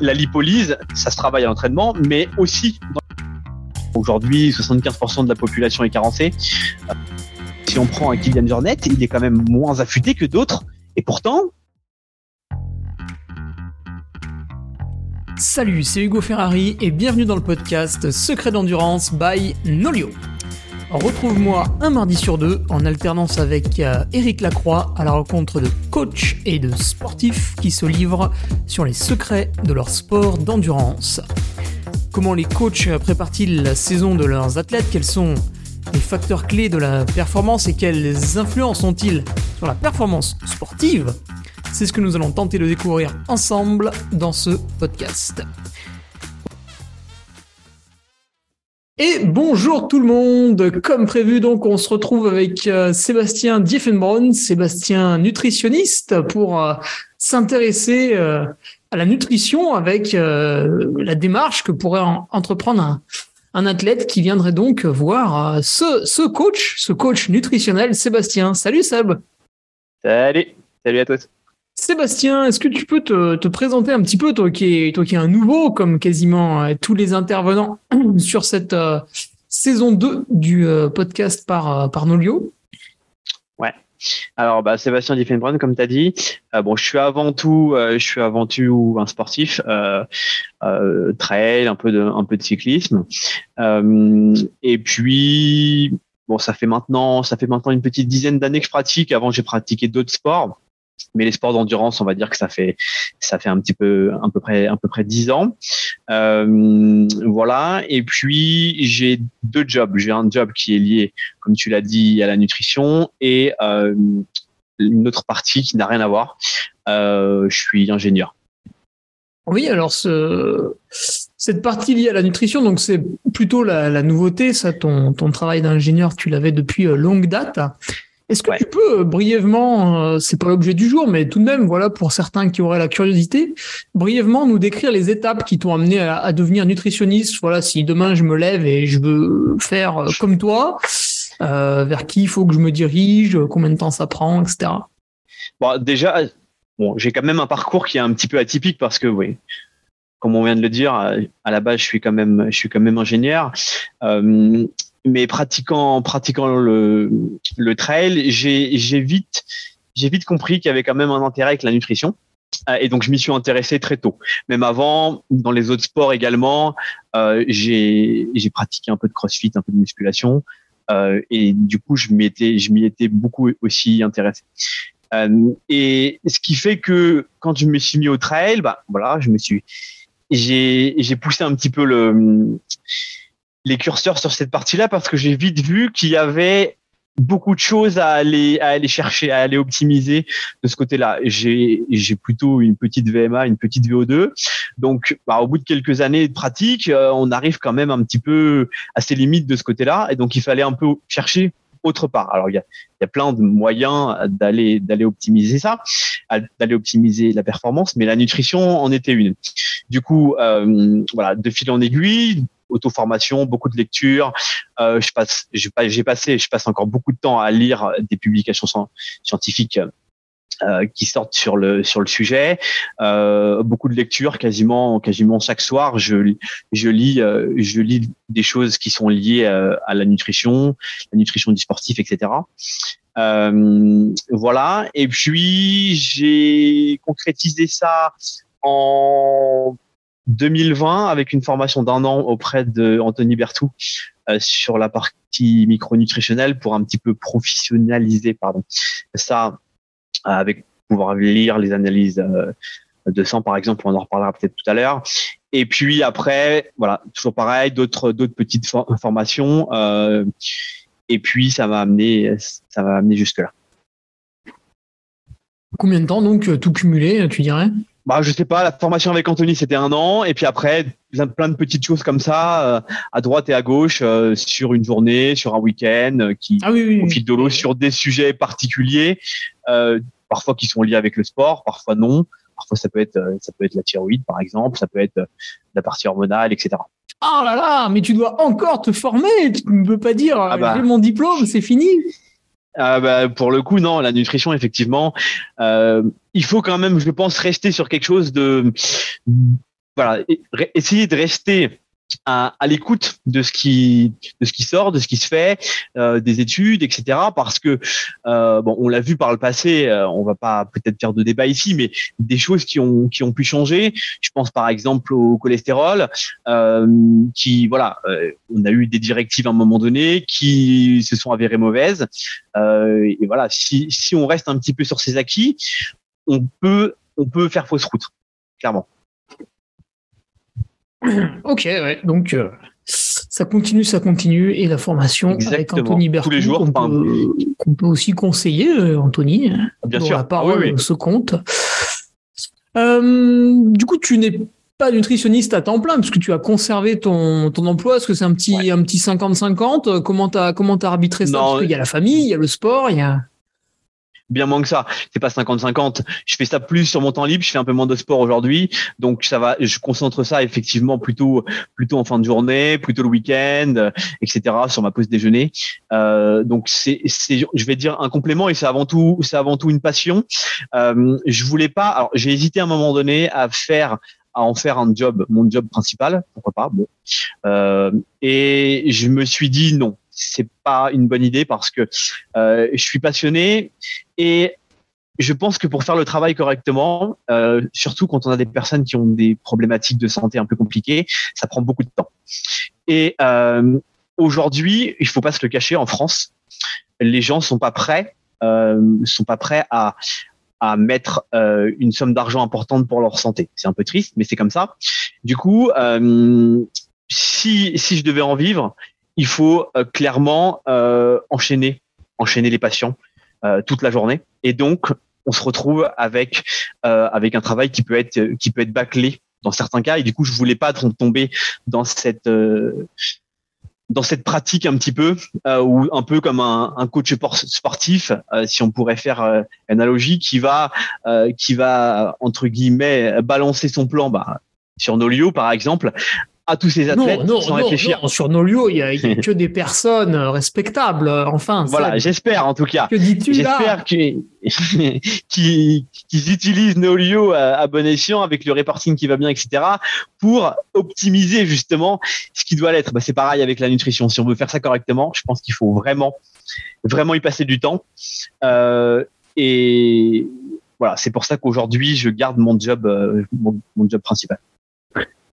la lipolyse, ça se travaille à l'entraînement, mais aussi aujourd'hui 75% de la population est carencée. Si on prend un Kylian Jornet, il est quand même moins affûté que d'autres, et pourtant. Salut, c'est Hugo Ferrari et bienvenue dans le podcast Secret d'endurance by Nolio. Retrouve-moi un mardi sur deux en alternance avec euh, Eric Lacroix à la rencontre de coachs et de sportifs qui se livrent sur les secrets de leur sport d'endurance. Comment les coachs préparent-ils la saison de leurs athlètes? Quels sont les facteurs clés de la performance et quelles influences ont-ils sur la performance sportive? C'est ce que nous allons tenter de découvrir ensemble dans ce podcast. Et bonjour tout le monde, comme prévu donc on se retrouve avec euh, Sébastien Dieffenbronn, Sébastien nutritionniste pour euh, s'intéresser euh, à la nutrition avec la démarche que pourrait entreprendre un, athlète qui viendrait donc voir ce, coach, ce coach nutritionnel Sébastien. Salut Seb. Salut, salut à tous. Sébastien, est-ce que tu peux te, présenter un petit peu, toi qui es, un nouveau, comme quasiment euh, tous les intervenants sur cette euh, saison 2 du euh, podcast par, par Nolio? Ouais. Alors, bah, Sébastien Diffenbrun, comme tu as dit, bon, je suis avant tout, je suis avant tout un sportif, trail, un peu de, cyclisme, et puis, ça fait maintenant, ça fait maintenant une petite dizaine d'années que je pratique. Avant, j'ai pratiqué d'autres sports mais les sports d'endurance, on va dire que ça fait ça fait un petit peu à peu près à peu près dix ans. Euh, voilà. Et puis j'ai deux jobs. J'ai un job qui est lié, comme tu l'as dit, à la nutrition et euh, une autre partie qui n'a rien à voir. Euh, je suis ingénieur. Oui, alors ce, cette partie liée à la nutrition, donc c'est plutôt la, la, nouveauté, ça, ton, ton travail d'ingénieur, tu l'avais depuis longue date. Est-ce que tu peux euh, brièvement, euh, c'est pas l'objet du jour, mais tout de même, voilà, pour certains qui auraient la curiosité, brièvement nous décrire les étapes qui t'ont amené à, devenir nutritionniste. Voilà, si demain je me lève et je veux faire euh, comme toi, vers qui il faut que je me dirige, combien de temps ça prend, etc. Bon, déjà, bon, j'ai quand même un parcours qui est un petit peu atypique parce que, oui, comme on vient de le dire, à la base, je suis quand même, je suis quand même ingénieur mais pratiquant pratiquant le, le trail, j'ai vite vite compris qu'il y avait quand même un intérêt avec la nutrition. Euh, et donc je m'y suis intéressé très tôt. Même avant, dans les autres sports également, euh, j'ai pratiqué un peu de CrossFit, un peu de musculation, euh, et du coup je m'y étais je étais beaucoup aussi intéressé. Euh, et ce qui fait que quand je me suis mis au trail, bah voilà, je me suis j'ai poussé un petit peu le les curseurs sur cette partie-là parce que j'ai vite vu qu'il y avait beaucoup de choses à aller à aller chercher, à aller optimiser de ce côté-là. J'ai j'ai plutôt une petite VMA, une petite VO2. Donc, bah, au bout de quelques années de pratique, euh, on arrive quand même un petit peu à ses limites de ce côté-là. Et donc, il fallait un peu chercher autre part. Alors, il y a, il y a plein de moyens d'aller d'aller optimiser ça, d'aller optimiser la performance, mais la nutrition en était une. Du coup, euh, voilà, de fil en aiguille, auto-formation, beaucoup de lectures. Euh, je passe, j'ai passé, je passe encore beaucoup de temps à lire des publications scientifiques euh, qui sortent sur le sur le sujet. Euh, beaucoup de lectures, quasiment quasiment chaque soir, je je lis je lis des choses qui sont liées à la nutrition, la nutrition du sportif, etc. Voilà. Et puis j'ai concrétisé ça en 2020 avec une formation d'un an auprès de Anthony euh, sur la partie micronutritionnelle pour un petit peu professionnaliser pardon ça avec pouvoir lire les analyses euh, de sang par exemple on en reparlera peut-être tout à l'heure. Et puis après voilà toujours pareil d'autres d'autres petites formations euh, et puis ça m'a amené ça m'a amené jusque là combien de temps donc tout cumulé tu dirais? Bah, je sais pas, la formation avec Anthony, c'était un an. Et puis après, plein de petites choses comme ça, euh, à droite et à gauche, euh, sur une journée, sur un week-end, euh, qui, ah oui, au fil de l'eau, sur des sujets particuliers, parfois qui sont liés avec le sport, parfois non. Parfois, ça peut être, ça peut être la thyroïde, par exemple, ça peut être la partie hormonale, etc. Oh là là, mais tu dois encore te former. Tu ne peux pas dire, ah bah. j'ai mon diplôme, c'est fini. Ah bah, pour le coup, non, la nutrition, effectivement, euh, il faut quand même, je pense, rester sur quelque chose de voilà, essayer de rester à, à l'écoute de ce qui de ce qui sort, de ce qui se fait, euh, des études, etc. Parce que euh, bon, on l'a vu par le passé, euh, on va pas peut-être faire de débat ici, mais des choses qui ont qui ont pu changer. Je pense par exemple au cholestérol, euh, qui voilà, euh, on a eu des directives à un moment donné qui se sont avérées mauvaises. Euh, et voilà, si si on reste un petit peu sur ces acquis, on peut on peut faire fausse route, clairement. ok, ouais. donc euh, ça continue, ça continue, et la formation avec Anthony Bertou, qu'on peut, aussi conseiller, euh, Anthony, Bien sûr. la parole ah ce compte. Euh, du coup, tu n'es pas nutritionniste à temps plein, parce que tu as conservé ton, ton emploi. Est-ce que c'est un petit, un petit 50-50 Comment tu comment as arbitré ça? Parce qu'il y a la famille, il y a le sport, il y a bien moins que ça. C'est pas 50-50. Je fais ça plus sur mon temps libre. Je fais un peu moins de sport aujourd'hui, donc ça va. Je concentre ça effectivement plutôt plutôt en fin de journée, plutôt le week-end, etc. Sur ma pause déjeuner. Euh, donc c'est c'est je vais dire un complément et c'est avant tout c'est avant tout une passion. Euh, je voulais pas. Alors j'ai hésité à un moment donné à faire à en faire un job, mon job principal, pourquoi pas? Bon, euh, et je me suis dit non, c'est pas une bonne idée parce que euh, je suis passionné et je pense que pour faire le travail correctement, euh, surtout quand on a des personnes qui ont des problématiques de santé un peu compliquées, ça prend beaucoup de temps. Et euh, aujourd'hui, il faut pas se le cacher, en France, les gens sont pas prêts, euh, sont pas prêts à à mettre euh, une somme d'argent importante pour leur santé. C'est un peu triste, mais c'est comme ça. Du coup, euh, si si je devais en vivre, il faut euh, clairement euh, enchaîner, enchaîner les patients toute la journée. Et donc, on se retrouve avec avec un travail qui peut être qui peut être bâclé dans certains cas. Et du coup, je voulais pas tomber dans cette dans cette pratique un petit peu, ou un peu comme un, coach sportif, si on pourrait faire euh, analogie, qui va, qui va entre guillemets balancer son plan bah, sur Nolio par exemple, à tous ces athlètes non, non, réfléchir. Non, sur nos lieux, il y a, que des personnes respectables. Enfin, voilà, j'espère en tout cas. Que dis-tu là J'espère qu'ils utilisent nos lieux à, bon escient avec le reporting qui va bien, etc. pour optimiser justement ce qui doit l'être. Bah, c'est pareil avec la nutrition. Si on veut faire ça correctement, je pense qu'il faut vraiment, vraiment y passer du temps. Euh, et voilà, c'est pour ça qu'aujourd'hui, je garde mon job, euh, mon job principal.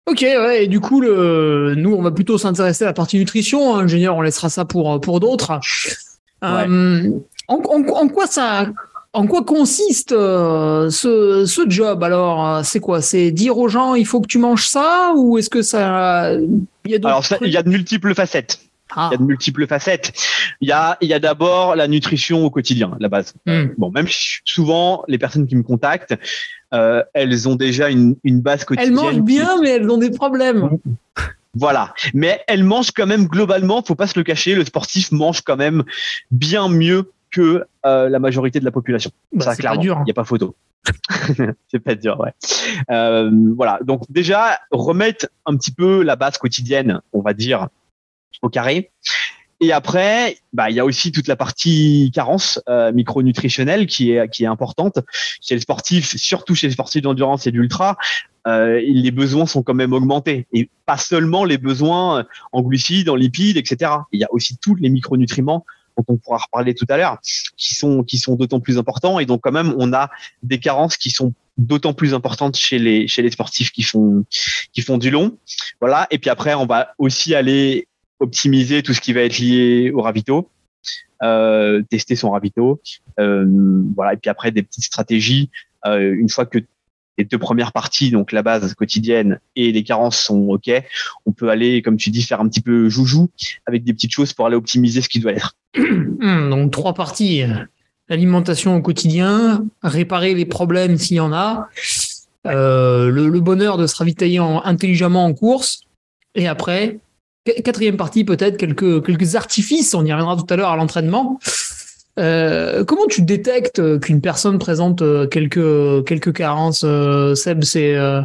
Ok, ouais, et du coup, le, nous, on va plutôt s'intéresser à la partie nutrition. Hein, ingénieur, on laissera ça pour, pour d'autres. Euh, en, quoi ça, en quoi consiste euh, ce, ce job Alors, euh, c'est quoi? C'est dire aux gens, il faut que tu manges ça Ou est-ce que ça. Il y a Alors, il y a de multiples facettes. Ah. Il y a de multiples facettes. Il y a, il y a d'abord la nutrition au quotidien, la base. Hmm. Bon, même souvent, les personnes qui me contactent, euh, elles ont déjà une, une base quotidienne. Elles mangent bien, mais elles ont des problèmes. Voilà. Mais elles mangent quand même globalement, faut pas se le cacher, le sportif mange quand même bien mieux que euh, la majorité de la population. Bah, ça, clairement. Il n'y a pas photo. c'est pas dur, ouais. Euh, voilà. Donc déjà, remettre un petit peu la base quotidienne, on va dire, au carré. Et après, bah, il y a aussi toute la partie carence euh, micronutritionnelle qui est qui est importante chez les sportifs, surtout chez les sportifs d'endurance et d'ultra. Euh, les besoins sont quand même augmentés et pas seulement les besoins en glucides, en lipides, etc. Il y a aussi tous les micronutriments dont on pourra reparler tout à l'heure, qui sont qui sont d'autant plus importants et donc quand même on a des carences qui sont d'autant plus importantes chez les chez les sportifs qui font qui font du long. Voilà. Et puis après on va aussi aller optimiser tout ce qui va être lié au ravito, euh, tester son ravito, euh, voilà. Et puis après des petites stratégies. Euh, une fois que les deux premières parties, donc la base quotidienne et les carences sont ok, on peut aller, comme tu dis, faire un petit peu joujou avec des petites choses pour aller optimiser ce qui doit être. Hmm, donc trois parties l'alimentation au quotidien, réparer les problèmes s'il y en a, euh, le, le, bonheur de se ravitailler en, intelligemment en course, et après Quatrième partie, peut-être quelques, quelques artifices, on y reviendra tout à l'heure à l'entraînement. Euh, comment tu détectes qu'une personne présente euh, quelques, quelques carences euh, Seb, c'est euh,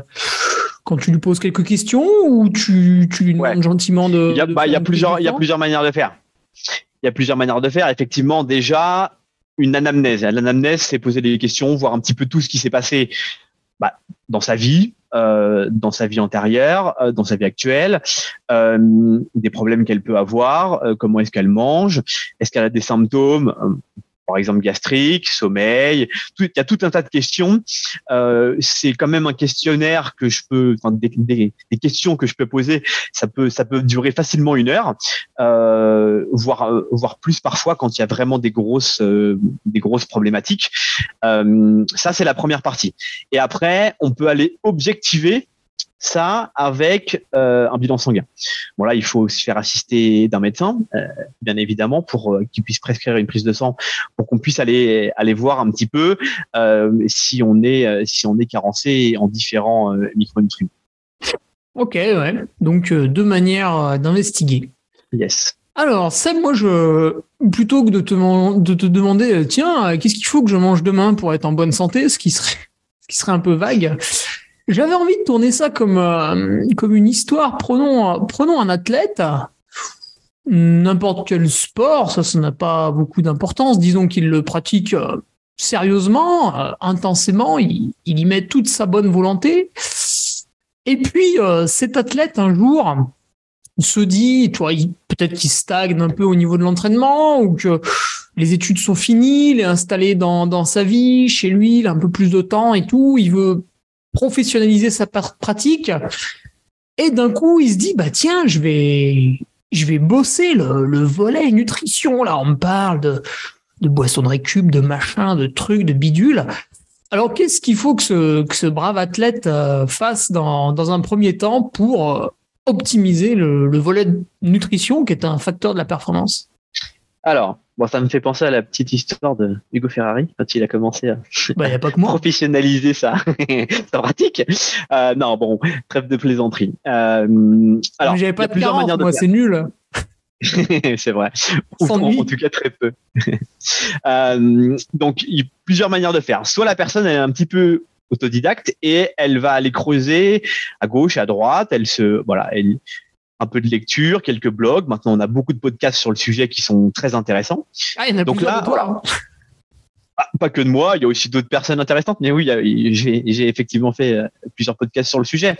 quand tu lui poses quelques questions ou tu, tu lui demandes gentiment de. Il y a, bah, il y a plusieurs, il y a plusieurs manières de faire. Il y a plusieurs manières de faire. Effectivement, déjà, une anamnèse. L'anamnèse, c'est poser des questions, voir un petit peu tout ce qui s'est passé bah, dans sa vie, dans sa vie antérieure, dans sa vie actuelle, des problèmes qu'elle peut avoir, comment est-ce qu'elle mange, est-ce qu'elle a des symptômes par exemple gastrique, sommeil. il y a tout un tas de questions. Euh, c'est quand même un questionnaire que je peux, enfin, des, questions que je peux poser. Ça peut, ça peut durer facilement une heure, euh, voire, euh, voire plus parfois quand il y a vraiment des grosses, des grosses problématiques. ça, c'est la première partie. Et après, on peut aller objectiver ça avec euh, un bilan sanguin. Bon là, il faut se faire assister d'un médecin, euh, bien évidemment, pour euh, qu'il puisse prescrire une prise de sang, pour qu'on puisse aller aller voir un petit peu si on est si on est carencé en différents micronutriments. Ok, ouais. Donc deux manières d'investiguer. Yes. Alors, Seb, moi, je plutôt que de te, de te demander, tiens, qu'est-ce qu'il faut que je mange demain pour être en bonne santé, ce qui serait, ce qui serait un peu vague. J'avais envie de tourner ça comme, euh, comme une histoire. Prenons, prenons un athlète, n'importe quel sport, ça, ça n'a pas beaucoup d'importance. Disons qu'il le pratique euh, sérieusement, euh, intensément, il, y met toute sa bonne volonté. Et puis, cet athlète, un jour, se dit, peut-être qu'il stagne un peu au niveau de l'entraînement ou que les études sont finies, il est installé dans, dans sa vie, chez lui, il a un peu plus de temps et tout, il veut professionnaliser sa pratique. Et d'un coup, il se dit, bah tiens, je vais, je vais bosser le, volet nutrition. Là, on me parle de, de boissons de récup, de machin, de trucs, de bidules. Alors, qu'est-ce qu'il faut que ce, que ce brave athlète euh, fasse dans, dans un premier temps pour euh, optimiser le, le volet nutrition, qui est un facteur de la performance? Alors, Bon, ça me fait penser à la petite histoire de Hugo Ferrari quand il a commencé à bah, y a pas que moi. professionnaliser ça, sa pratique. Euh, non, bon, trêve de plaisanterie. Euh, alors, j'avais pas de plusieurs manières de moi, c'est nul. c'est vrai. Ou, en, tout cas très peu. euh, donc, il y a plusieurs manières de faire. Soit la personne elle est un petit peu autodidacte et elle va aller creuser à gauche, à droite. Elle se, voilà, elle, un peu de lecture, quelques blogs. Maintenant, on a beaucoup de podcasts sur le sujet qui sont très intéressants. Ah, il y en a Donc là, ah, pas que de moi, il y a aussi d'autres personnes intéressantes, mais oui, j'ai effectivement fait euh, plusieurs podcasts sur le sujet.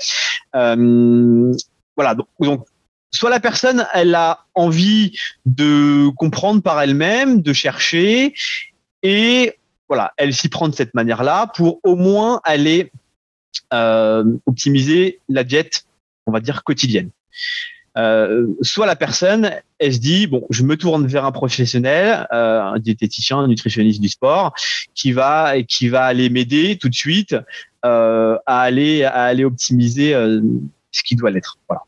Euh, voilà, donc, soit la personne, elle a envie de comprendre par elle-même, de chercher, et voilà, elle s'y prend de cette manière-là pour au moins aller euh, optimiser la diète, on va dire quotidienne. Euh, soit la personne, elle se dit bon, je me tourne vers un professionnel, euh, un diététicien, un nutritionniste du sport, qui va qui va aller m'aider tout de suite euh, à aller à aller optimiser ce qui doit l'être. Voilà.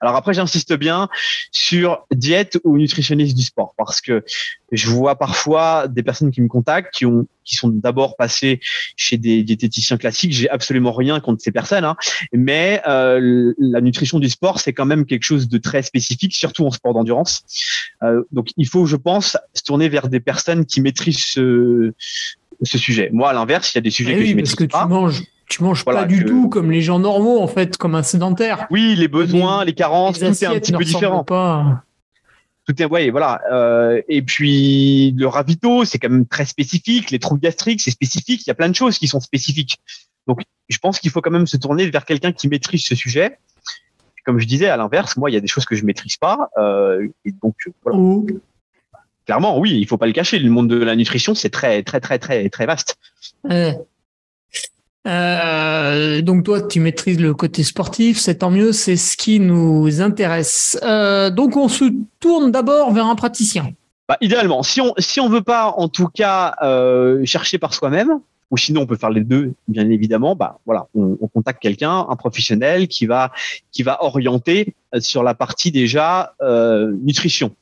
Alors après, j'insiste bien sur diète ou nutritionniste du sport parce que je vois parfois des personnes qui me contactent qui ont qui sont d'abord passées chez des diététiciens classiques. J'ai absolument rien contre ces personnes, hein, mais euh, la nutrition du sport c'est quand même quelque chose de très spécifique, surtout en sport d'endurance. Euh, donc il faut, je pense, se tourner vers des personnes qui maîtrisent ce, ce sujet. Moi, à l'inverse, il y a des sujets eh que je maîtrise que Tu manges tu manges pas du tout comme les gens normaux, en fait, comme un sédentaire. Oui, les besoins, les, carences, tout est un petit peu différent. Pas. Tout est, ouais, voilà. Euh, et puis le ravito, c'est quand même très spécifique. Les troubles gastriques, c'est spécifique. Il y a plein de choses qui sont spécifiques. Donc, je pense qu'il faut quand même se tourner vers quelqu'un qui maîtrise ce sujet. Comme je disais, à l'inverse, moi, il y a des choses que je maîtrise pas. Euh, et donc, voilà. Clairement, oui, il faut pas le cacher. Le monde de la nutrition, c'est très, très, très, très, très vaste. Euh, donc toi, tu maîtrises le côté sportif, c'est tant mieux, c'est ce qui nous intéresse. Euh, donc on se tourne d'abord vers un praticien. Bah, idéalement, si on si on veut pas, en tout cas, euh, chercher par soi-même, ou sinon on peut faire les deux, bien évidemment. Bah voilà, on, on contacte quelqu'un, un professionnel qui va qui va orienter sur la partie déjà nutrition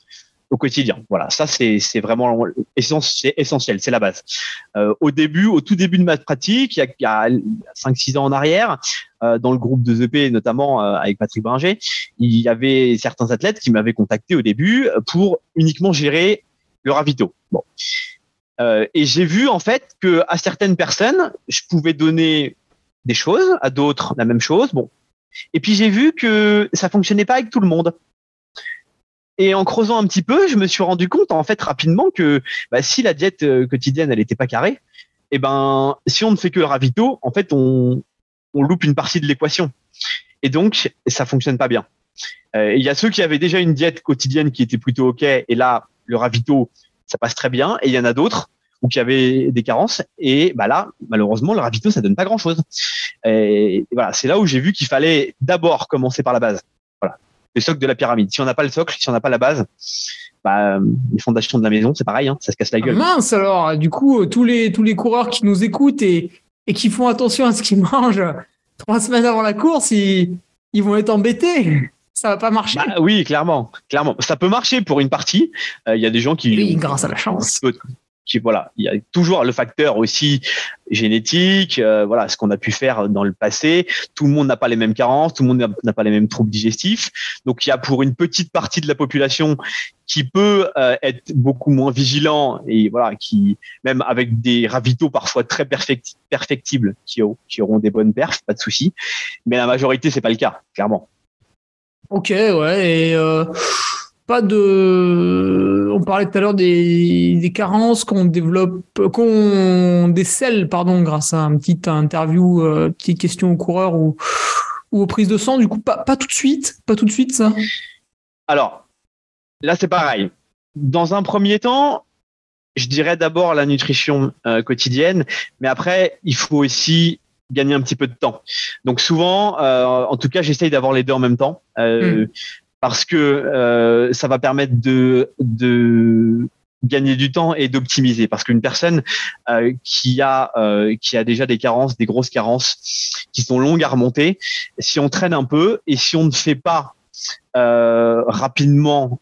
au quotidien. Voilà, ça c'est vraiment essentiel, c'est la base. Euh, au début, au tout début de ma pratique, il y a, 5-6 ans en arrière, euh, dans le groupe de EP notamment euh, avec Patrick Bringer, il y avait certains athlètes qui m'avaient contacté au début pour uniquement gérer le ravito. Bon. et j'ai vu en fait que à certaines personnes, je pouvais donner des choses, à d'autres la même chose. Bon. Et puis j'ai vu que ça fonctionnait pas avec tout le monde. Et en creusant un petit peu, je me suis rendu compte en fait rapidement que bah, si la diète euh, quotidienne elle n'était pas carrée, et eh ben si on ne fait que le ravito, en fait on on loupe une partie de l'équation. Et donc, ça fonctionne pas bien. Euh, il y a ceux qui avaient déjà une diète quotidienne qui était plutôt OK, et là, le ravito, ça passe très bien. Et il y en a d'autres ou qui avaient des carences. Et bah là, malheureusement, le ravito, ça donne pas grand-chose. Voilà, c'est là où j'ai vu qu'il fallait d'abord commencer par la base. Le socle de la pyramide. Si on n'a pas le socle, si on n'a pas la base, bah, les fondations de la maison, c'est pareil, hein, ça se casse la ah, gueule. mince alors, du coup, tous les tous les coureurs qui nous écoutent et et qui font attention à ce qu'ils mangent trois semaines avant la course, ils, ils vont être embêtés ça va pas marcher. Bah, oui, clairement, clairement. Ça peut marcher pour une partie. Euh, il y a des gens qui. Oui, grâce à la chance. Voilà, il y a toujours le facteur aussi génétique, euh, voilà, ce qu'on a pu faire dans le passé. Tout le monde n'a pas les mêmes carences, tout le monde n'a pas les mêmes troubles digestifs. Donc, il y a pour une petite partie de la population qui peut euh, être beaucoup moins vigilant et voilà, qui même avec des ravitaux parfois très perfectibles, qui, qui auront des bonnes perfs, pas de souci. Mais la majorité, c'est pas le cas, clairement. Ok, ouais, et euh, pas de. On parlait tout à l'heure des, carences qu'on développe, qu'on décèle, pardon, grâce à un petit interview, euh, petite question au coureur ou, ou aux prises de sang. Du coup, pas, pas tout de suite, pas tout de suite, ça? Alors, là, c'est pareil. Dans un premier temps, je dirais d'abord la nutrition euh, quotidienne, mais après, il faut aussi gagner un petit peu de temps. Donc souvent, euh, en tout cas, j'essaye d'avoir les deux en même temps euh, hmm. Parce que euh, ça va permettre de, de gagner du temps et d'optimiser. Parce qu'une personne qui a qui a déjà des carences, des grosses carences qui sont longues à remonter, si on traîne un peu et si on ne fait pas rapidement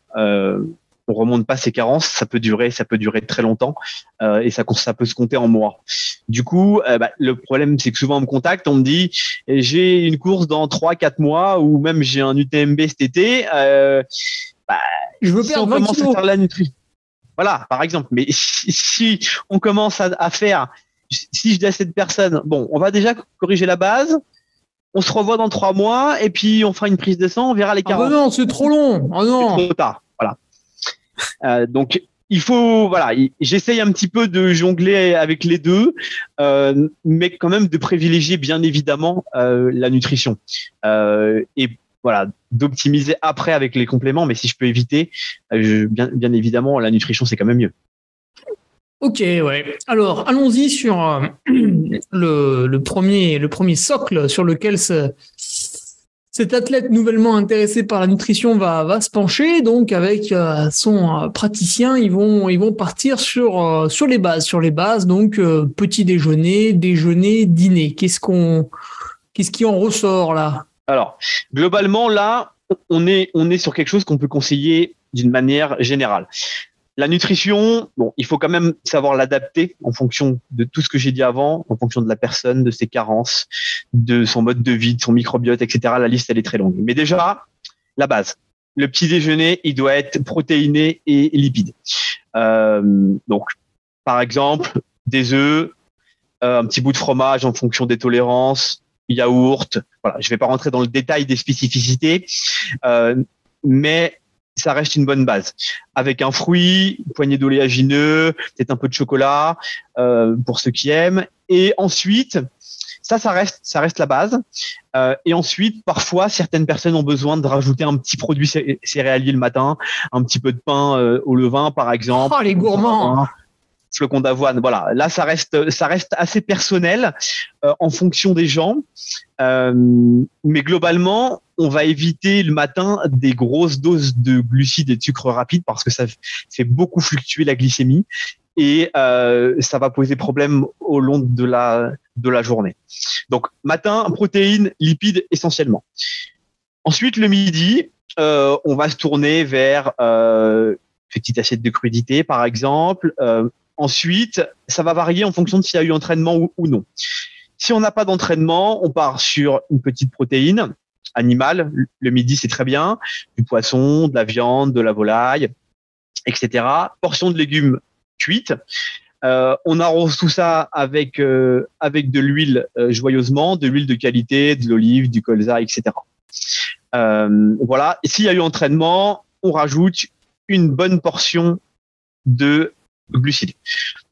on remonte pas ses carences, ça peut durer, ça peut durer très longtemps euh, et ça, ça peut se compter en mois. Du coup, euh, bah, le problème c'est que souvent on me contacte, on me dit j'ai une course dans 3-4 mois ou même j'ai un UTMB cet été. Euh, bah, je veux si on commence à faire la nutrition. Voilà, par exemple. Mais si, on commence à, faire, si je dis à cette personne, bon, on va déjà corriger la base, on se revoit dans trois mois et puis on fera une prise de sang, on verra les carences. Ah bah non, c'est trop long. Ah non. C'est trop tard. Euh, donc il faut voilà, j'essaye un petit peu de jongler avec les deux, euh, mais quand même de privilégier bien évidemment euh, la nutrition et voilà d'optimiser après avec les compléments. Mais si je peux éviter, bien, évidemment la nutrition c'est quand même mieux. Ok, ouais. Alors, allons-y sur le, le, premier, le premier socle sur lequel se, cet athlète nouvellement intéressé par la nutrition va, se pencher. Donc, avec euh, son euh, praticien, ils vont, partir sur, euh, sur les bases. Sur les bases, donc, petit déjeuner, déjeuner, dîner. Qu'est-ce qu'on, qui en ressort là? Alors, globalement, là, on est sur quelque chose qu'on peut conseiller d'une manière générale. La nutrition, bon, il faut quand même savoir l'adapter en fonction de tout ce que j'ai dit avant, en fonction de la personne, de ses carences, de son mode de vie, de son microbiote, etc. La liste, elle est très longue. Mais déjà, la base. Le petit déjeuner, il doit être protéiné et lipide. Euh, donc, par exemple, des œufs, euh, un petit bout de fromage en fonction des tolérances, yaourt. Voilà, je vais pas rentrer dans le détail des spécificités, euh, mais ça reste une bonne base. Avec un fruit, une poignée d'oléagineux, peut-être un peu de chocolat euh, pour ceux qui aiment. Et ensuite, ça, ça reste, ça reste la base. Euh, et ensuite, parfois, certaines personnes ont besoin de rajouter un petit produit céréalier le matin, un petit peu de pain euh, au levain, par exemple. Oh, les gourmands flocons d'avoine. Voilà, là ça reste ça reste assez personnel euh, en fonction des gens, euh, mais globalement on va éviter le matin des grosses doses de glucides et de sucre rapide parce que ça fait beaucoup fluctuer la glycémie et euh, ça va poser problème au long de la de la journée. Donc matin protéines, lipides essentiellement. Ensuite le midi, on va se tourner vers petite assiette de crudité par exemple, Ensuite, ça va varier en fonction de s'il y a eu entraînement ou, non. Si on n'a pas d'entraînement, on part sur une petite protéine animale. Le midi, c'est très bien. Du poisson, de la viande, de la volaille, etc. Portion de légumes cuites. Euh, on arrose tout ça avec euh, avec de l'huile euh, joyeusement, de l'huile de qualité, de l'olive, du colza, etc. voilà. Et s'il y a eu entraînement, on rajoute une bonne portion de glucides.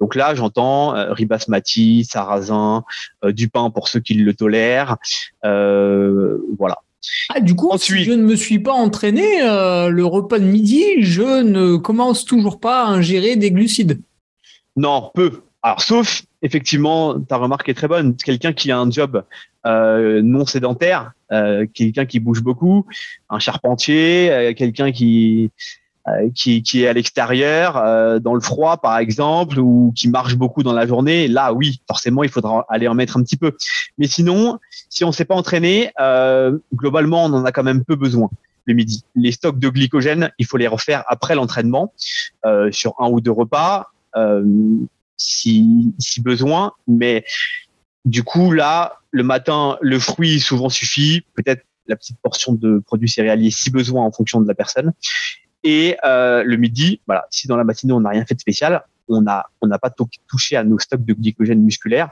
Donc là, j'entends euh, riz basmati, sarrasin, euh, du pain pour ceux qui le tolèrent. Euh, voilà. Ah, du coup, si je ne me suis pas entraîné, le repas de midi, je ne commence toujours pas à ingérer des glucides. Non, peu. Alors, sauf, effectivement, ta remarque est très bonne. Quelqu'un qui a un job non sédentaire, quelqu'un qui bouge beaucoup, un charpentier, quelqu'un qui qui, qui, est à l'extérieur, euh, dans le froid par exemple, ou qui marche beaucoup dans la journée, là oui, forcément il faudra aller en mettre un petit peu. Mais sinon, si on ne s'est pas entraîné, euh, globalement on en a quand même peu besoin le midi. Les stocks de glycogène, il faut les refaire après l'entraînement euh, sur un ou deux repas euh, si, si besoin. Mais du coup là, le matin, le fruit souvent suffit, peut-être la petite portion de produits céréaliers si besoin en fonction de la personne. Et euh, le midi, voilà, si dans la matinée on n'a rien fait de spécial, on n'a on n'a pas touché à nos stocks de glycogène musculaire.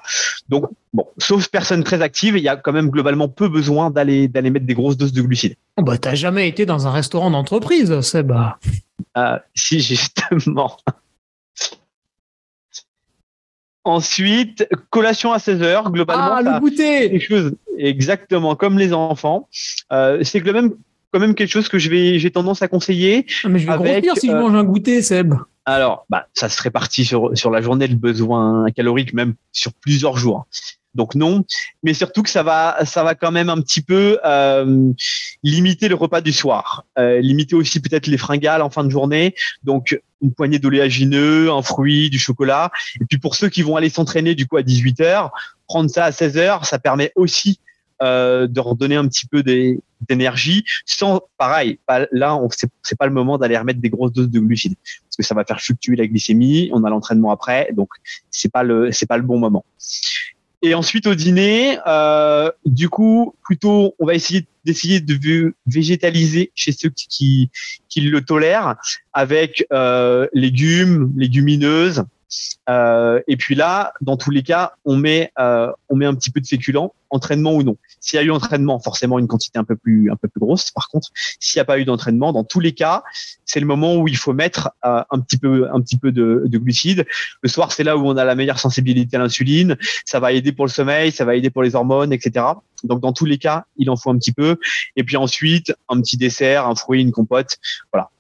Donc bon, sauf personne très active, il y a quand même globalement peu besoin d'aller d'aller mettre des grosses doses de glucides. Oh bah t'as jamais été dans un restaurant d'entreprise, Seb euh, Si justement. Ensuite, collation à 16 heures, globalement. Ah, le goûter Quelque chose exactement comme les enfants. Euh, c'est que le même quand même quelque chose que je vais, j'ai tendance à conseiller. Ah, mais je vais avec, si je euh, mange un goûter, Seb. Alors, bah, ça se répartit sur, sur la journée le besoin calorique, même sur plusieurs jours. Donc non, mais surtout que ça va, ça va quand même un petit peu euh, limiter le repas du soir, euh, limiter aussi peut-être les fringales en fin de journée. Donc une poignée d'oléagineux, un fruit, du chocolat. Et puis pour ceux qui vont aller s'entraîner du coup à 18 h prendre ça à 16 h ça permet aussi euh, de redonner un petit peu d'énergie sans pareil pas, là c'est pas le moment d'aller remettre des grosses doses de glucides parce que ça va faire fluctuer la glycémie on a l'entraînement après donc c'est pas le c'est pas le bon moment. Et ensuite au dîner euh, du coup plutôt on va essayer d'essayer de végétaliser chez ceux qui qui le tolèrent avec euh, légumes légumineuses euh, et puis là, dans tous les cas, on met, euh, on met un petit peu de féculent, entraînement ou non. S'il y a eu entraînement, forcément une quantité un peu plus, un peu plus grosse. Par contre, s'il n'y a pas eu d'entraînement, dans tous les cas, c'est le moment où il faut mettre euh, un petit peu, un petit peu de, de glucides. Le soir, c'est là où on a la meilleure sensibilité à l'insuline. Ça va aider pour le sommeil, ça va aider pour les hormones, etc. Donc dans tous les cas, il en faut un petit peu. Et puis ensuite, un petit dessert, un fruit, une compote. Voilà.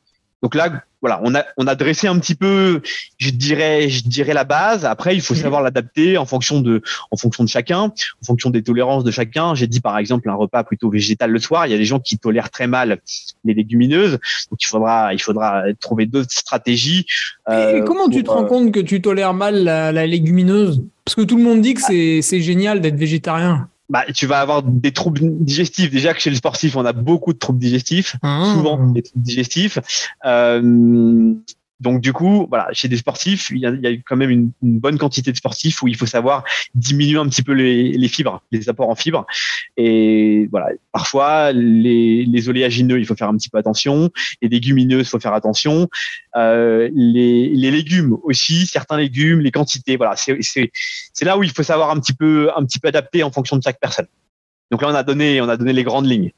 Donc là, voilà, on a on a dressé un petit peu, je dirais, je dirais la base. Après, il faut mhm. savoir l'adapter en fonction de en fonction de chacun, en fonction des tolérances de chacun. J'ai dit par exemple un repas plutôt végétal le soir. Il y a des gens qui tolèrent très mal les légumineuses, donc il faudra il faudra trouver d'autres stratégies. et euh, comment tu te rends euh, compte que tu tolères mal la, la légumineuse? Parce que tout le monde dit que c'est c'est génial d'être végétarien bah, tu vas avoir des troubles digestifs. Déjà que chez les sportifs, on a beaucoup de troubles digestifs, ah. souvent des troubles digestifs. Euh, donc du coup, voilà, chez des sportifs, il y a, quand même une, bonne quantité de sportifs où il faut savoir diminuer un petit peu les, fibres, les apports en fibres. Et voilà, parfois les, les, oléagineux, il faut faire un petit peu attention. Les légumineux, il faut faire attention. Euh, les, légumes aussi, certains légumes, les quantités, voilà, c'est c'est là où il faut savoir un petit peu un petit peu adapter en fonction de chaque personne. Donc là, on a donné on a donné les grandes lignes.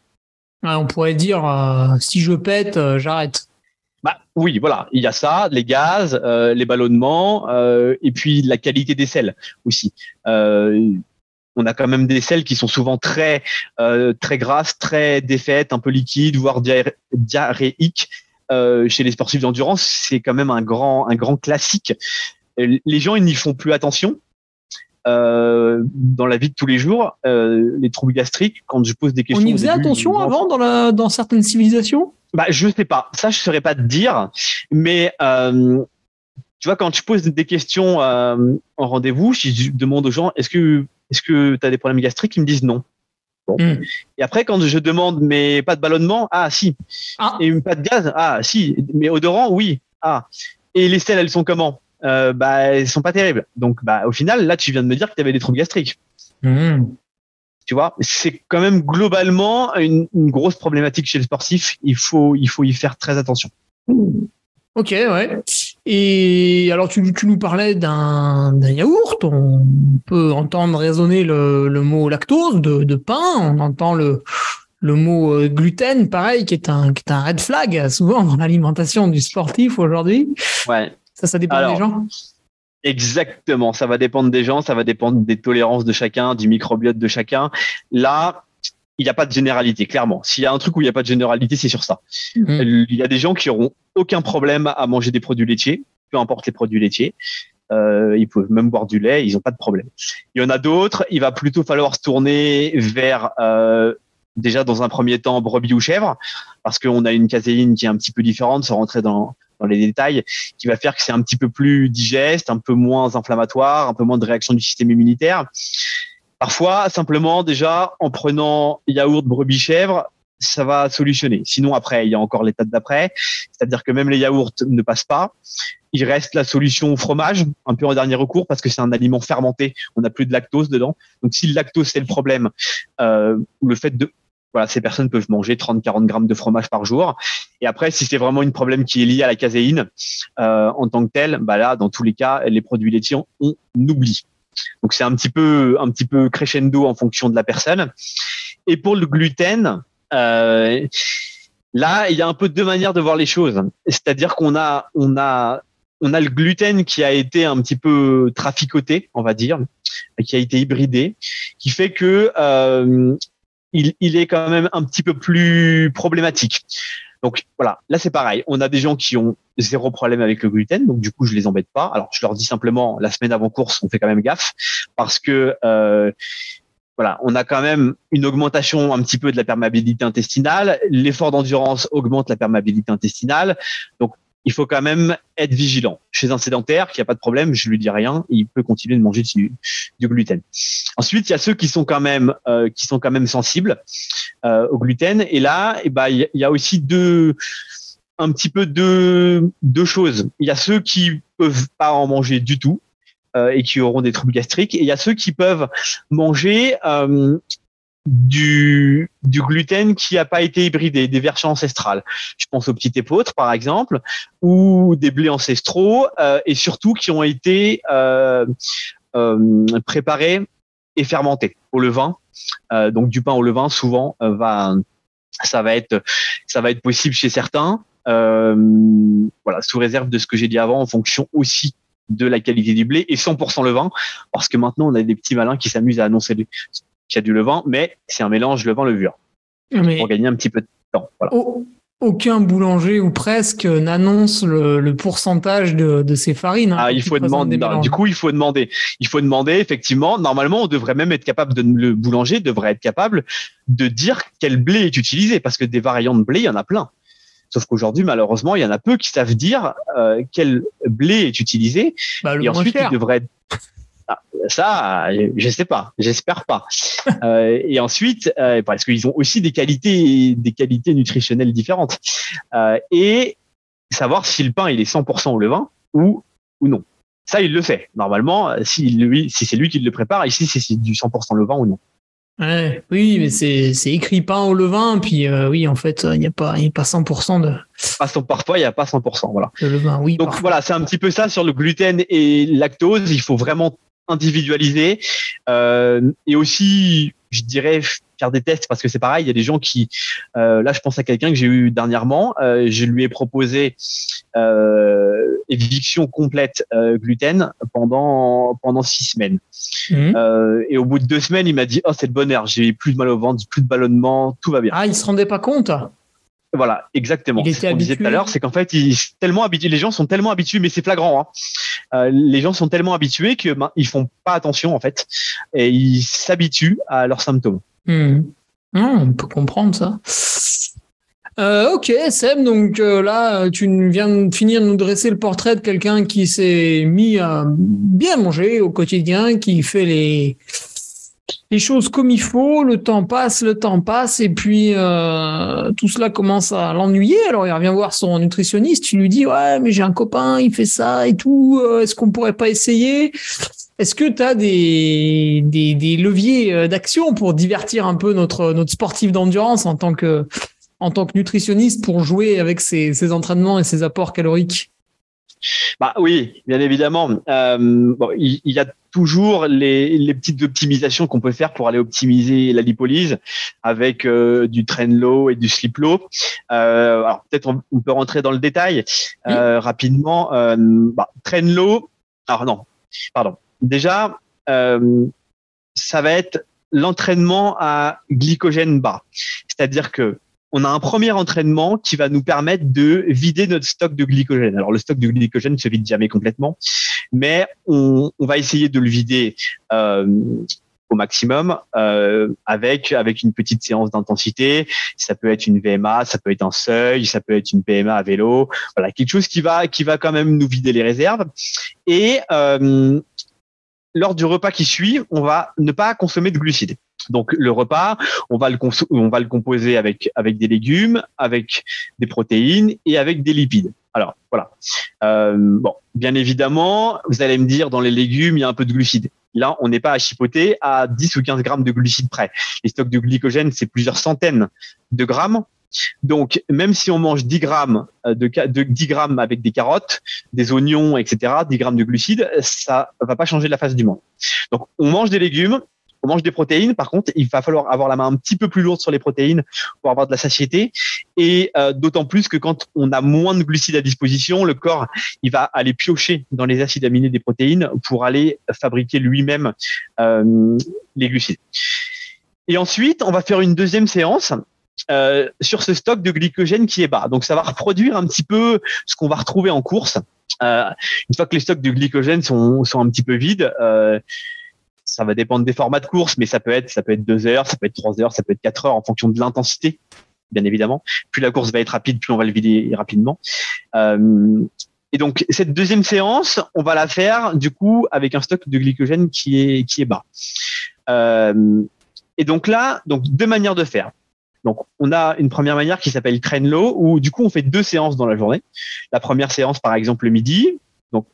on pourrait dire euh, si je pète, euh, j'arrête. Bah, oui, voilà, il y a ça, les gaz, euh, les ballonnements, euh, et puis la qualité des selles aussi. Euh, on a quand même des selles qui sont souvent très très grasses, très défaites, un peu liquides, voire diarrhéiques. chez les sportifs d'endurance, c'est quand même un grand un grand classique. Les gens ils n'y font plus attention. dans la vie de tous les jours, les troubles gastriques, quand je pose des questions. On y faisait attention avant dans, la, dans certaines civilisations? Bah, je sais pas. Ça, je saurais pas te dire. Mais euh, tu vois, quand je pose des questions euh, en rendez-vous, je demande aux gens est-ce que est-ce que tu as des problèmes gastriques? Ils me disent non. Bon. Hmm. Et après, quand je demande mais pas de ballonnement, ah si. Ah. Et pas de gaz, ah si. Mais odorant, oui. Ah. Et les selles, elles sont comment? Euh, Bah, elles sont pas terribles. Donc, bah, au final, là, tu viens de me dire que tu avais des troubles gastriques. Hmm. Tu vois, c'est quand même globalement une, grosse problématique chez les sportifs. Il faut, il faut y faire très attention. Ok, ouais. Et alors, tu, tu nous parlais d'un yaourt. On peut entendre résonner le, le mot lactose de, de, pain. On entend le, le mot euh, gluten, pareil, qui est un, qui est un red flag souvent dans l'alimentation du sportif aujourd'hui. Ouais. Ça, ça dépend des gens Exactement, ça va dépendre des gens, ça va dépendre des tolérances de chacun, du microbiote de chacun. Là, il n'y a pas de généralité, clairement. S'il y a un truc où il n'y a pas de généralité, c'est sur ça. Mm. Il y a des gens qui auront aucun problème à manger des produits laitiers, peu importe les produits laitiers. Euh, ils peuvent même boire du lait, ils n'ont pas de problème. Il y en a d'autres, il va plutôt falloir se tourner vers euh, déjà dans un premier temps brebis ou chèvre, parce qu'on a une caséine qui est un petit peu différente, sans rentrer dans, les détails, qui va faire que c'est un petit peu plus digeste, un peu moins inflammatoire, un peu moins de réaction du système immunitaire. Parfois, simplement, déjà, en prenant yaourt, brebis, chèvre, ça va solutionner. Sinon, après, il y a encore l'étape d'après. C'est-à-dire que même les yaourts ne passent pas. Il reste la solution au fromage, un peu en dernier recours, parce que c'est un aliment fermenté. On n'a plus de lactose dedans. Donc, si le lactose, c'est le problème, euh, le fait de, voilà, ces personnes peuvent manger 30-40 grammes de fromage par jour. Et après, si c'est vraiment un problème qui est lié à la caséine euh, en tant que tel, bah là, dans tous les cas, les produits laitiers, on oublie. Donc c'est un petit peu un petit peu crescendo en fonction de la personne. Et pour le gluten, euh, là, il y a un peu deux manières de voir les choses. C'est-à-dire qu'on a on a on a le gluten qui a été un petit peu traficoté, on va dire, qui a été hybridé, qui fait que euh, il, est quand même un petit peu plus problématique. Donc voilà, là c'est pareil. On a des gens qui ont zéro problème avec le gluten, donc du coup je les embête pas. Alors je leur dis simplement la semaine avant course, on fait quand même gaffe parce que euh, voilà, on a quand même une augmentation un petit peu de la perméabilité intestinale. L'effort d'endurance augmente la perméabilité intestinale. Donc il faut quand même être vigilant. Chez un sédentaire qui a pas de problème, je lui dis rien, il peut continuer de manger du, gluten. Ensuite, il y a ceux qui sont quand même euh, qui sont quand même sensibles euh, au gluten. Et là, eh ben, il y a aussi un petit peu deux, choses. Il y a ceux qui peuvent pas en manger du tout euh, et qui auront des troubles gastriques. Et il y a ceux qui peuvent manger du, du gluten qui n'a pas été hybridé, des versions ancestrales. Je pense aux petites épeautres, par exemple, ou des blés ancestraux, euh, et surtout qui ont été euh, euh, préparés et fermentés au levain. Euh, donc du pain au levain, souvent, euh, va, ça va être, ça va être possible chez certains. voilà, sous réserve de ce que j'ai dit avant, en fonction aussi de la qualité du blé et 100% levain, parce que maintenant on a des petits malins qui s'amusent à annoncer qu'il y a du levain, mais c'est un mélange levain-levure. Pour gagner un petit peu de temps. aucun boulanger ou presque n'annonce le, pourcentage de, ces farines. Hein, ah, il faut demander. du coup, il faut demander. Il faut demander effectivement. Normalement, on devrait même être capable de le boulanger devrait être capable de dire quel blé est utilisé parce que des variants de blé, il y en a plein. Sauf qu'aujourd'hui, malheureusement, il y en a peu qui savent dire euh, quel blé est utilisé. Bah, et ensuite, il devrait être ah, ça, je sais pas, j'espère pas. euh, et ensuite, euh, parce qu'ils ont aussi des qualités, des qualités nutritionnelles différentes. Euh, et savoir si le pain il est 100% au levain ou ou non. Ça, il le fait. Normalement, si lui, si c'est lui qui le prépare, ici c'est du 100% levain ou non. Ouais, oui, mais c'est, écrit pain au levain, puis euh, oui, en fait, il n'y a pas, a pas 100% de. parfois, il n'y a pas 100%, voilà. Le levain, oui. Donc voilà, c'est un petit peu ça sur le gluten et lactose. Il faut vraiment individualiser euh, et aussi je dirais faire des tests parce que c'est pareil il y a des gens qui euh, là je pense à quelqu'un que j'ai eu dernièrement euh, je lui ai proposé éviction complète gluten pendant pendant six semaines. Mmh. et au bout de deux semaines il m'a dit oh c'est le bonheur j'ai plus de mal au ventre plus de ballonnement tout va bien. Ah il se rendait pas compte? Voilà, exactement. ce qu'on disait tout à l'heure, c'est qu'en fait, ils tellement habitués, les gens sont tellement habitués, mais c'est flagrant. Hein. Euh, les gens sont tellement habitués que ben, ils font pas attention en fait, et ils s'habituent à leurs symptômes. Hmm. on peut comprendre ça. Euh, ok, Seb, donc euh, là, tu viens de finir de nous dresser le portrait de quelqu'un qui s'est mis à bien manger au quotidien, qui fait les les choses comme il faut, le temps passe, le temps passe, et puis euh, tout cela commence à l'ennuyer. Alors il revient voir son nutritionniste, il lui dit ouais mais j'ai un copain, il fait ça et tout, euh, est-ce qu'on pourrait pas essayer? Est-ce que tu as des, des, leviers euh, d'action pour divertir un peu notre, notre sportif d'endurance en tant que en tant que nutritionniste pour jouer avec ses, ses entraînements et ses apports caloriques? Bah oui, bien évidemment. Euh, bon, il, y a toujours les, les petites optimisations qu'on peut faire pour aller optimiser la lipolyse avec euh, du train low et du slip low. Euh, alors peut-être on, peut rentrer dans le détail rapidement. Bah, train low. Alors non, pardon. Déjà, ça va être l'entraînement à glycogène bas, c'est-à-dire que on a un premier entraînement qui va nous permettre de vider notre stock de glycogène. Alors le stock de glycogène ne se vide jamais complètement, mais on, va essayer de le vider euh, au maximum euh, avec avec une petite séance d'intensité. Ça peut être une VMA, ça peut être un seuil, ça peut être une PMA à vélo. Voilà quelque chose qui va qui va quand même nous vider les réserves. Et euh, lors du repas qui suit, on va ne pas consommer de glucides. Donc le repas, on va le, composer avec, des légumes, avec des protéines et avec des lipides. Alors voilà. Euh, bon, bien évidemment, vous allez me dire dans les légumes, il y a un peu de glucides. Là, on n'est pas à chipoter à 10 ou 15 grammes de glucides près. Les stocks de glycogène, c'est plusieurs centaines de grammes. Donc, même si on mange 10 grammes euh, de, de 10 grammes avec des carottes, des oignons, etc., 10 grammes de glucides, ça va pas changer la face du monde. Donc, on mange des légumes, on mange des protéines. Par contre, il va falloir avoir la main un petit peu plus lourde sur les protéines pour avoir de la satiété. Et euh, d'autant plus que quand on a moins de glucides à disposition, le corps il va aller piocher dans les acides aminés des protéines pour aller fabriquer lui-même euh, les glucides. Et ensuite, on va faire une deuxième séance euh, sur ce stock de glycogène qui est bas. Donc ça va reproduire un petit peu ce qu'on va retrouver en course. une fois que les stocks de glycogène sont, sont un petit peu vides, ça va dépendre des formats de course, mais ça peut être ça peut être deux heures, ça peut être trois heures, ça peut être quatre heures en fonction de l'intensité, bien évidemment. Plus la course va être rapide, plus on va le vider rapidement. Euh, et donc cette deuxième séance, on va la faire du coup avec un stock de glycogène qui est qui est bas. Euh, et donc là, donc deux manières de faire. Donc, on a une première manière qui s'appelle train low, où du coup, on fait deux séances dans la journée. La première séance, par exemple, le midi. Donc,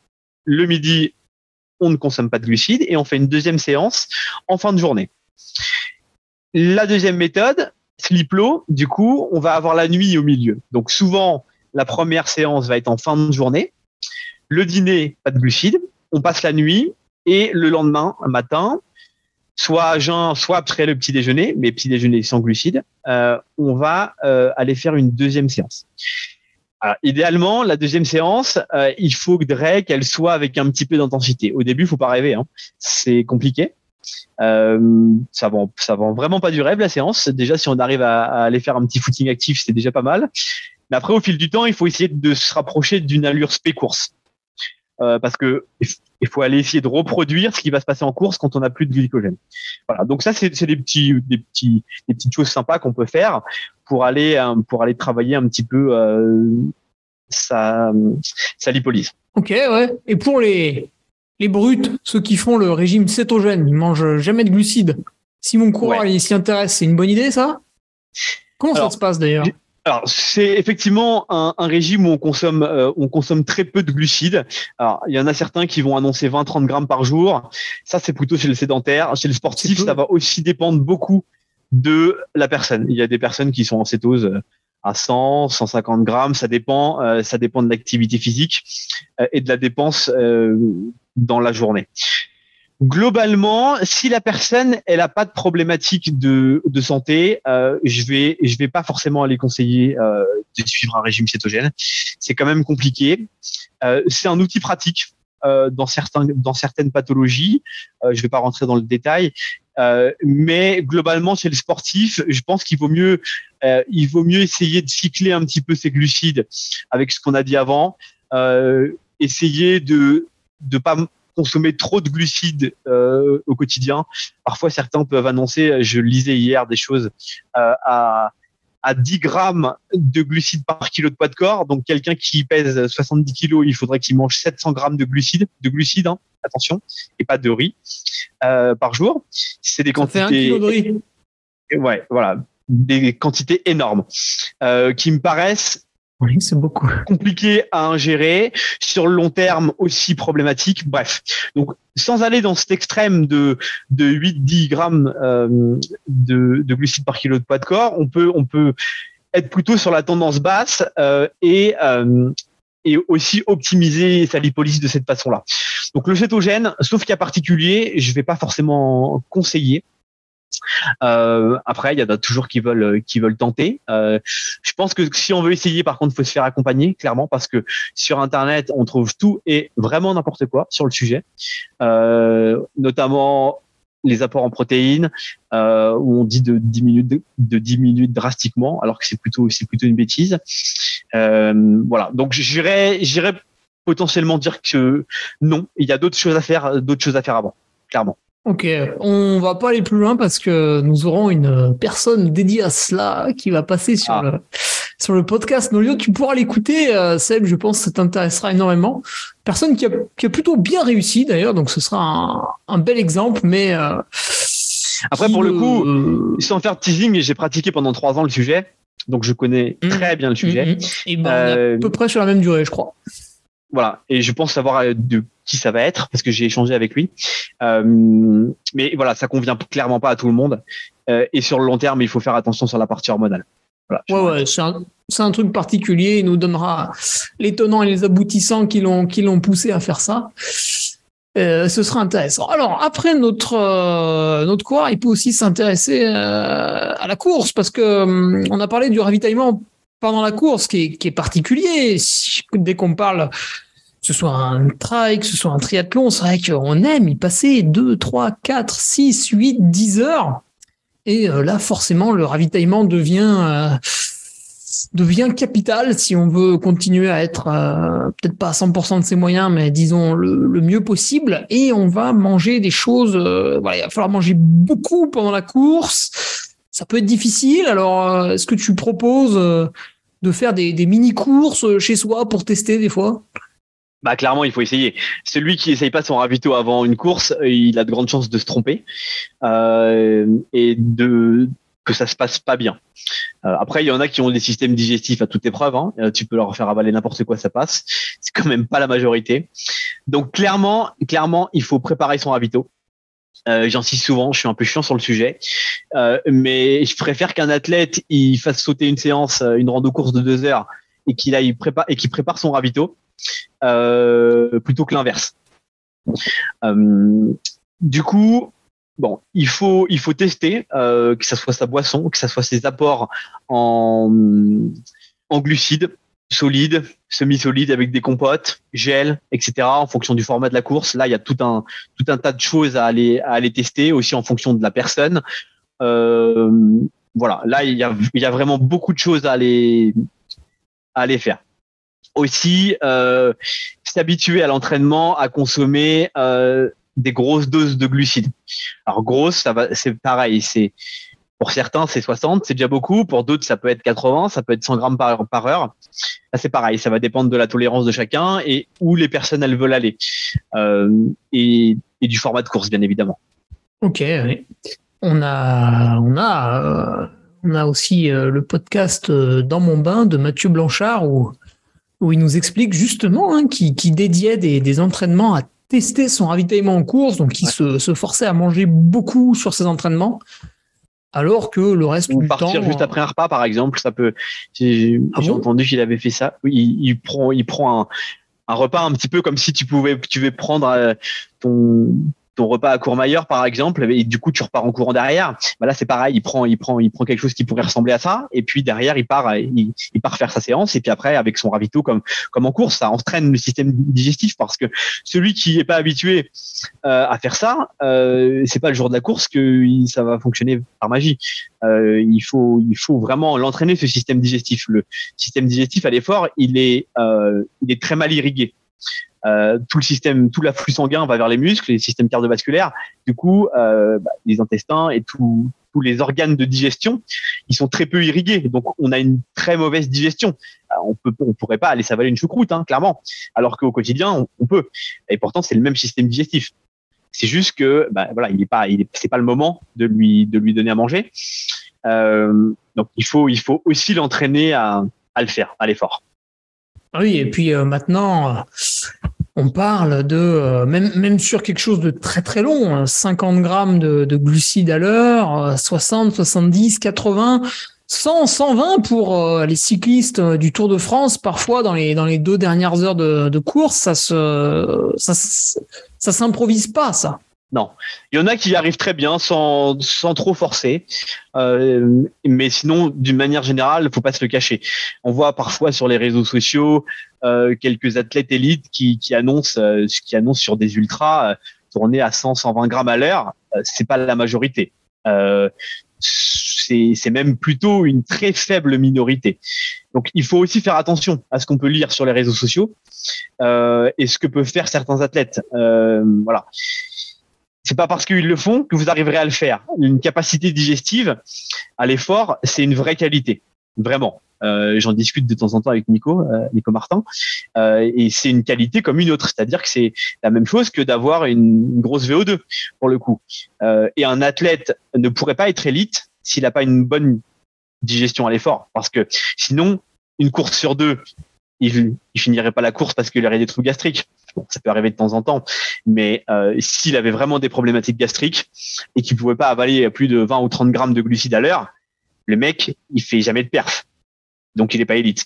le midi, on ne consomme pas de glucides et on fait une deuxième séance en fin de journée. La deuxième méthode, sleep low, du coup, on va avoir la nuit au milieu. Donc souvent, la première séance va être en fin de journée. Le dîner, pas de glucides. On passe la nuit et le lendemain, matin, soit à jeun, soit après le petit déjeuner, mais petit déjeuner sans glucides, euh, on va euh, aller faire une deuxième séance idéalement, la deuxième séance, euh, il faudrait qu'elle soit avec un petit peu d'intensité. Au début, faut pas rêver, hein. c'est compliqué. Euh, ça va, ça va vraiment pas du rêve la séance. Déjà, si on arrive à, aller faire un petit footing actif, c'est déjà pas mal. Mais après, au fil du temps, il faut essayer de se rapprocher d'une allure spé course, euh, parce que il faut aller essayer de reproduire ce qui va se passer en course quand on n'a plus de glycogène. Voilà. Donc ça, c'est des petits, des petits, des petites choses sympas qu'on peut faire pour aller, euh, pour aller travailler un petit peu euh, sa, sa lipolyse. Ok, ouais. Et pour les, les brutes, ceux qui font le régime cétogène, ils mangent jamais de glucides. Si mon coureur s'y intéresse, c'est une bonne idée ça? Comment ça se passe d'ailleurs? alors, c'est effectivement un, un, régime où on consomme, euh, on consomme très peu de glucides. Alors, il y en a certains qui vont annoncer 20-30 grammes par jour. Ça, c'est plutôt chez le sédentaire. Chez le sportif, ça va aussi dépendre beaucoup de la personne. Il y a des personnes qui sont en cétose euh, à 100, 150 grammes. Ça dépend, euh, ça dépend de l'activité physique et de la dépense dans la journée globalement, si la personne elle a pas de problématique de, santé, euh, je vais je vais pas forcément aller conseiller euh, de suivre un régime cétogène. C'est quand même compliqué. Euh, c'est un outil pratique euh, dans certains dans certaines pathologies. Euh, je vais pas rentrer dans le détail, euh, mais globalement chez le sportif, je pense qu'il vaut mieux il vaut mieux essayer de cycler un petit peu ses glucides avec ce qu'on a dit avant. essayer de de pas consommer trop de glucides euh, au quotidien. Parfois, certains peuvent annoncer, je lisais hier des choses euh, à à 10 grammes de glucides par kilo de poids de corps. Donc, quelqu'un qui pèse 70 kilos, il faudrait qu'il mange 700 grammes de glucides, de glucides, hein, attention, et pas de riz euh, par jour. C'est des quantités. un kilo de riz. Ouais, voilà, des quantités énormes euh, qui me paraissent oui, c'est beaucoup. Compliqué à ingérer, sur le long terme aussi problématique. Bref, donc sans aller dans cet extrême de, de 8-10 grammes euh, de, de, glucides par kilo de poids de corps, on peut, on peut être plutôt sur la tendance basse euh, et, euh, et aussi optimiser sa lipolyse de cette façon-là. Donc le cétogène, sauf cas particulier, je vais pas forcément conseiller. Euh, après, il y en a toujours qui veulent qui veulent tenter. Euh, je pense que si on veut essayer, par contre, faut se faire accompagner clairement parce que sur Internet, on trouve tout et vraiment n'importe quoi sur le sujet, euh, notamment les apports en protéines euh, où on dit de diminuer de, de drastiquement alors que c'est plutôt c'est plutôt une bêtise. Euh, voilà. Donc j'irais j'irais potentiellement dire que non, il y a d'autres choses à faire, d'autres choses à faire avant, clairement. Ok, on va pas aller plus loin parce que nous aurons une personne dédiée à cela qui va passer sur ah. le sur le podcast Nolio. Tu pourras l'écouter, euh, Seb, je pense que ça t'intéressera énormément. Personne qui a, qui a plutôt bien réussi d'ailleurs, donc ce sera un, un bel exemple, mais euh, après pour le coup, euh, sans faire teasing, j'ai pratiqué pendant trois ans le sujet, donc je connais mmh. très bien le sujet. Mmh, mmh. Et ben, à peu près sur la même durée, je crois. Voilà, et je pense savoir de qui ça va être parce que j'ai échangé avec lui. Euh, mais voilà, ça convient clairement pas à tout le monde. Euh, et sur le long terme, il faut faire attention sur la partie hormonale. Voilà, ouais, ouais, c'est un, un, truc particulier. Il nous donnera les tenants et les aboutissants qui l'ont qui l'ont poussé à faire ça. Euh, ce sera intéressant. Alors après notre euh, notre il peut aussi s'intéresser euh, à la course parce que hum, on a parlé du ravitaillement pendant la course qui est, qui est particulier. Dès qu'on parle, ce soit un trail, que ce soit un triathlon, c'est vrai qu'on aime y passer 2, 3, 4, 6, 8, 10 heures. Et euh, là, forcément, le ravitaillement devient, euh, devient capital si on veut continuer à être euh, peut-être pas à 100% de ses moyens, mais disons le, mieux possible. Et on va manger des choses. il va falloir manger beaucoup pendant la course. Ça peut être difficile. Alors, est-ce que tu proposes de faire des, mini-courses euh, chez soi pour tester des fois? Bah clairement, il faut essayer. Celui qui essaye pas son ravito avant une course, il a de grandes chances de se tromper euh, et de que ça se passe pas bien. Euh, après, il y en a qui ont des systèmes digestifs à toute épreuve. Hein. tu peux leur faire avaler n'importe quoi, ça passe. C'est quand même pas la majorité. Donc clairement, clairement, il faut préparer son ravito. Euh, J'insiste souvent, je suis un peu chiant sur le sujet, euh, mais je préfère qu'un athlète il fasse sauter une séance, euh, une rando course de deux heures et qu'il aille prépare et qu'il prépare son ravito euh, plutôt que l'inverse. Euh, du coup, bon, il faut il faut tester que ça soit sa boisson, que ça soit ses apports en en glucides, solide, semi-solide avec des compotes, gel, etc. En fonction du format de la course. Là, il y a tout un tout un tas de choses à aller à aller tester aussi en fonction de la personne. Euh, voilà, là il y a il y a vraiment beaucoup de choses à aller à aller faire. Aussi, euh, s'habituer à l'entraînement à consommer euh, des grosses doses de glucides. Alors grosse, ça va, c'est pareil, c'est pour certains, c'est 60, c'est déjà beaucoup. Pour d'autres, ça peut être 80, ça peut être 100 grammes par, par heure. c'est pareil, ça va dépendre de la tolérance de chacun et où les personnes elles veulent aller euh, et, du format de course, bien évidemment. Ok, on a, on a, on a aussi le podcast dans mon bain de Mathieu Blanchard où il nous explique justement hein, qui, qui dédiait des, des entraînements à tester son ravitaillement en course, donc il se, se, forçait à manger beaucoup sur ses entraînements alors que le reste Ou partir juste après un repas par exemple ça peut j'ai ah entendu qu'il avait fait ça. Il, il prend il prend un, un, repas un petit peu comme si tu pouvais tu veux prendre euh, ton ton repas à Courmayeur par exemple et du coup tu repars en courant derrière. Bah là c'est pareil il prend il prend il prend quelque chose qui pourrait ressembler à ça et puis derrière il part il, part faire sa séance et puis après avec son ravito comme comme en course ça entraîne le système digestif parce que celui qui est pas habitué euh, à faire ça euh, c'est pas le jour de la course que ça va fonctionner par magie. Euh, il faut il faut vraiment l'entraîner ce système digestif. Le système digestif à l'effort il est euh, il est très mal irrigué euh, tout le système, tout l'afflux sanguin va vers les muscles, les systèmes cardiovasculaires. Du coup, euh, bah, les intestins et tous les organes de digestion, ils sont très peu irrigués. Donc, on a une très mauvaise digestion. Euh, on peut, on pourrait pas aller s'avaler une choucroute, hein, clairement. Alors qu'au quotidien, on, peut. Et pourtant, c'est le même système digestif. C'est juste que, bah, voilà, il est pas, il est, c'est pas le moment de lui, de lui donner à manger. Euh, donc, il faut, il faut aussi l'entraîner à, à le faire, à l'effort. Oui, et puis euh, maintenant, on parle de, euh, même, même sur quelque chose de très très long, 50 hein, grammes de, de glucides à l'heure, 60, 70, 80. 100, 120 pour euh, les cyclistes euh, du Tour de France, parfois dans les, dans les deux dernières heures de, course, ça se, ça s'improvise pas, ça. Non, il y en a qui y arrivent très bien sans, sans trop forcer, euh, mais sinon, d'une manière générale, faut pas se le cacher. On voit parfois sur les réseaux sociaux euh, quelques athlètes élites qui, qui annoncent, euh, qui annoncent sur des ultras euh, tourner à 100, 120 grammes à l'heure. Euh, c'est pas la majorité. Euh, c'est même plutôt une très faible minorité. Donc il faut aussi faire attention à ce qu'on peut lire sur les réseaux sociaux et ce que peuvent faire certains athlètes. Voilà. C'est pas parce qu'ils le font que vous arriverez à le faire. Une capacité digestive à l'effort, c'est une vraie qualité, vraiment. Euh, J'en discute de temps en temps avec Nico, euh, Nico Martin, euh, et c'est une qualité comme une autre. C'est-à-dire que c'est la même chose que d'avoir une, grosse VO2 pour le coup. Euh, et un athlète ne pourrait pas être élite s'il n'a pas une bonne digestion à l'effort, parce que sinon, une course sur deux, il, finirait pas la course parce qu'il aurait des troubles gastriques. Bon, ça peut arriver de temps en temps, mais euh, s'il avait vraiment des problématiques gastriques et qu'il pouvait pas avaler plus de 20 ou 30 grammes de glucides à l'heure, le mec, il fait jamais de perf donc il n'est pas élite.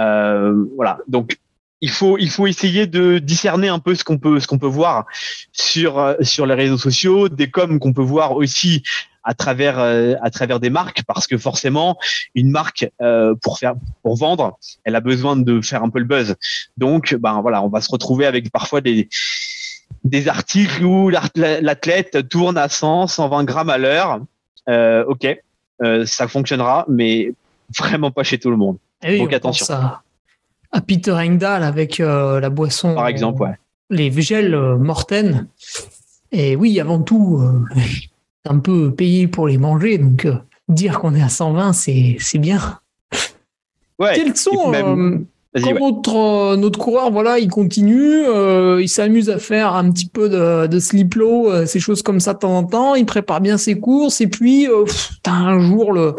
Euh, voilà, donc il faut il faut essayer de discerner un peu ce qu'on peut peut voir sur euh, sur les réseaux sociaux, des coms qu'on peut voir aussi à travers euh, à travers des marques parce que forcément une marque euh, pour faire pour vendre, elle a besoin de faire un peu le buzz. Donc ben voilà, on va se retrouver avec parfois des des articles où l'athlète tourne à 100, 120 grammes à l'heure. Euh, ok, euh, ça fonctionnera, mais vraiment pas chez tout le monde. Et Donc attention. À, à, Peter Engdahl avec euh, la boisson. Par exemple, ouais. Les gels Morten. Et oui, avant tout, un peu payé pour les manger. Donc euh, dire qu'on est à 120, c'est bien. Ouais. Quels sont même... Quand ouais. notre, notre coureur, voilà, il continue, euh, il s'amuse à faire un petit peu de, de slip low, euh, ces choses comme ça de temps en temps, il prépare bien ses courses, et puis, euh, t'as un jour le,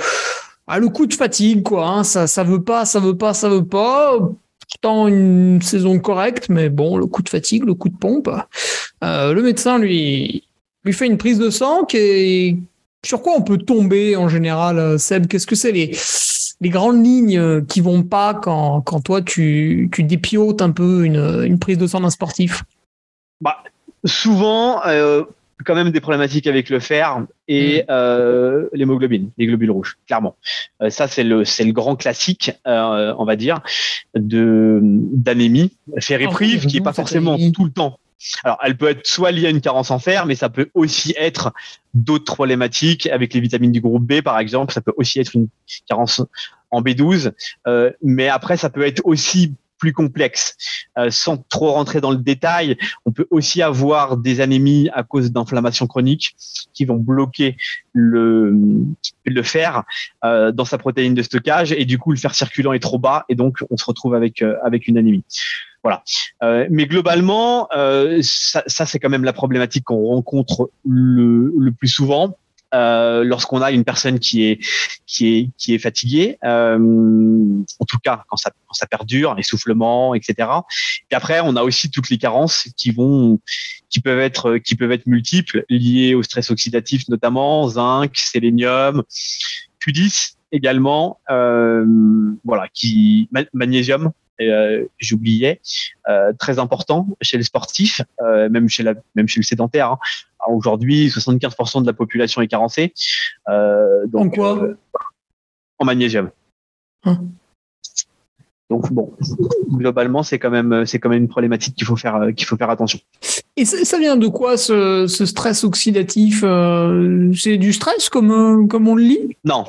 ah, le coup de fatigue, quoi. Hein, ça, ça veut pas, ça veut pas, ça veut pas. Pourtant une saison correcte, mais bon, le coup de fatigue, le coup de pompe. Euh, le médecin lui lui fait une prise de sang qui sur quoi on peut tomber en général, Seb? Qu'est-ce que c'est les grandes lignes qui vont pas quand, quand toi tu, tu dépiotes un peu une, une prise de sang d'un sportif? Bah, Souvent, euh, quand même des problématiques avec le fer et mmh. euh, l'hémoglobine, les globules rouges, clairement. Euh, ça, c'est le, c'est le grand classique, euh, on va dire, de d'anémie fériprive, oh, qui est pas forcément tout le temps. Alors, elle peut être soit liée à une carence en fer, mais ça peut aussi être d'autres problématiques avec les vitamines du groupe B, par exemple. Ça peut aussi être une carence en B12. Euh, mais après, ça peut être aussi plus complexe. Euh, sans trop rentrer dans le détail, on peut aussi avoir des anémies à cause d'inflammations chroniques qui vont bloquer le, le fer euh, dans sa protéine de stockage et du coup le fer circulant est trop bas et donc on se retrouve avec euh, avec une anémie. Voilà. Euh, mais globalement, euh, ça, ça c'est quand même la problématique qu'on rencontre le, le plus souvent. Euh, lorsqu'on a une personne qui est qui est qui est fatiguée, euh, en tout cas quand ça perdure, essoufflement, etc. Et après, on a aussi toutes les carences qui vont qui peuvent être qui peuvent être multiples, liées au stress oxydatif notamment, zinc, sélénium, Q10 également, euh, voilà, qui magnésium j'oubliais, euh, très important chez les sportifs, euh, même chez la, même chez le sédentaire. Hein. Aujourd'hui, 75% de la population est carencée. Euh, donc, en quoi euh, En magnésium. Hein donc bon, globalement, c'est quand même c'est quand même une problématique qu'il faut faire qu'il faut faire attention. Et ça vient de quoi ce, ce stress oxydatif C'est du stress comme comme on le lit? Non,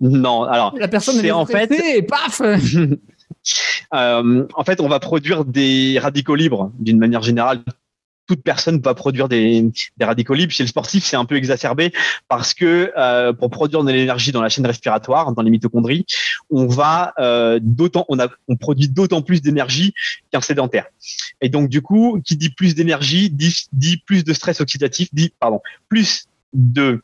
non. Alors la personne est en fait et paf Euh, en fait, on va produire des radicaux libres d'une manière générale. Toute personne va produire des, radicaux libres. Chez le sportif, c'est un peu exacerbé parce que euh, pour produire de l'énergie dans la chaîne respiratoire, dans les mitochondries, on va euh, d'autant, on produit d'autant plus d'énergie qu'un sédentaire. Et donc, du coup, qui dit plus d'énergie dit, dit plus de stress oxydatif, dit pardon, plus de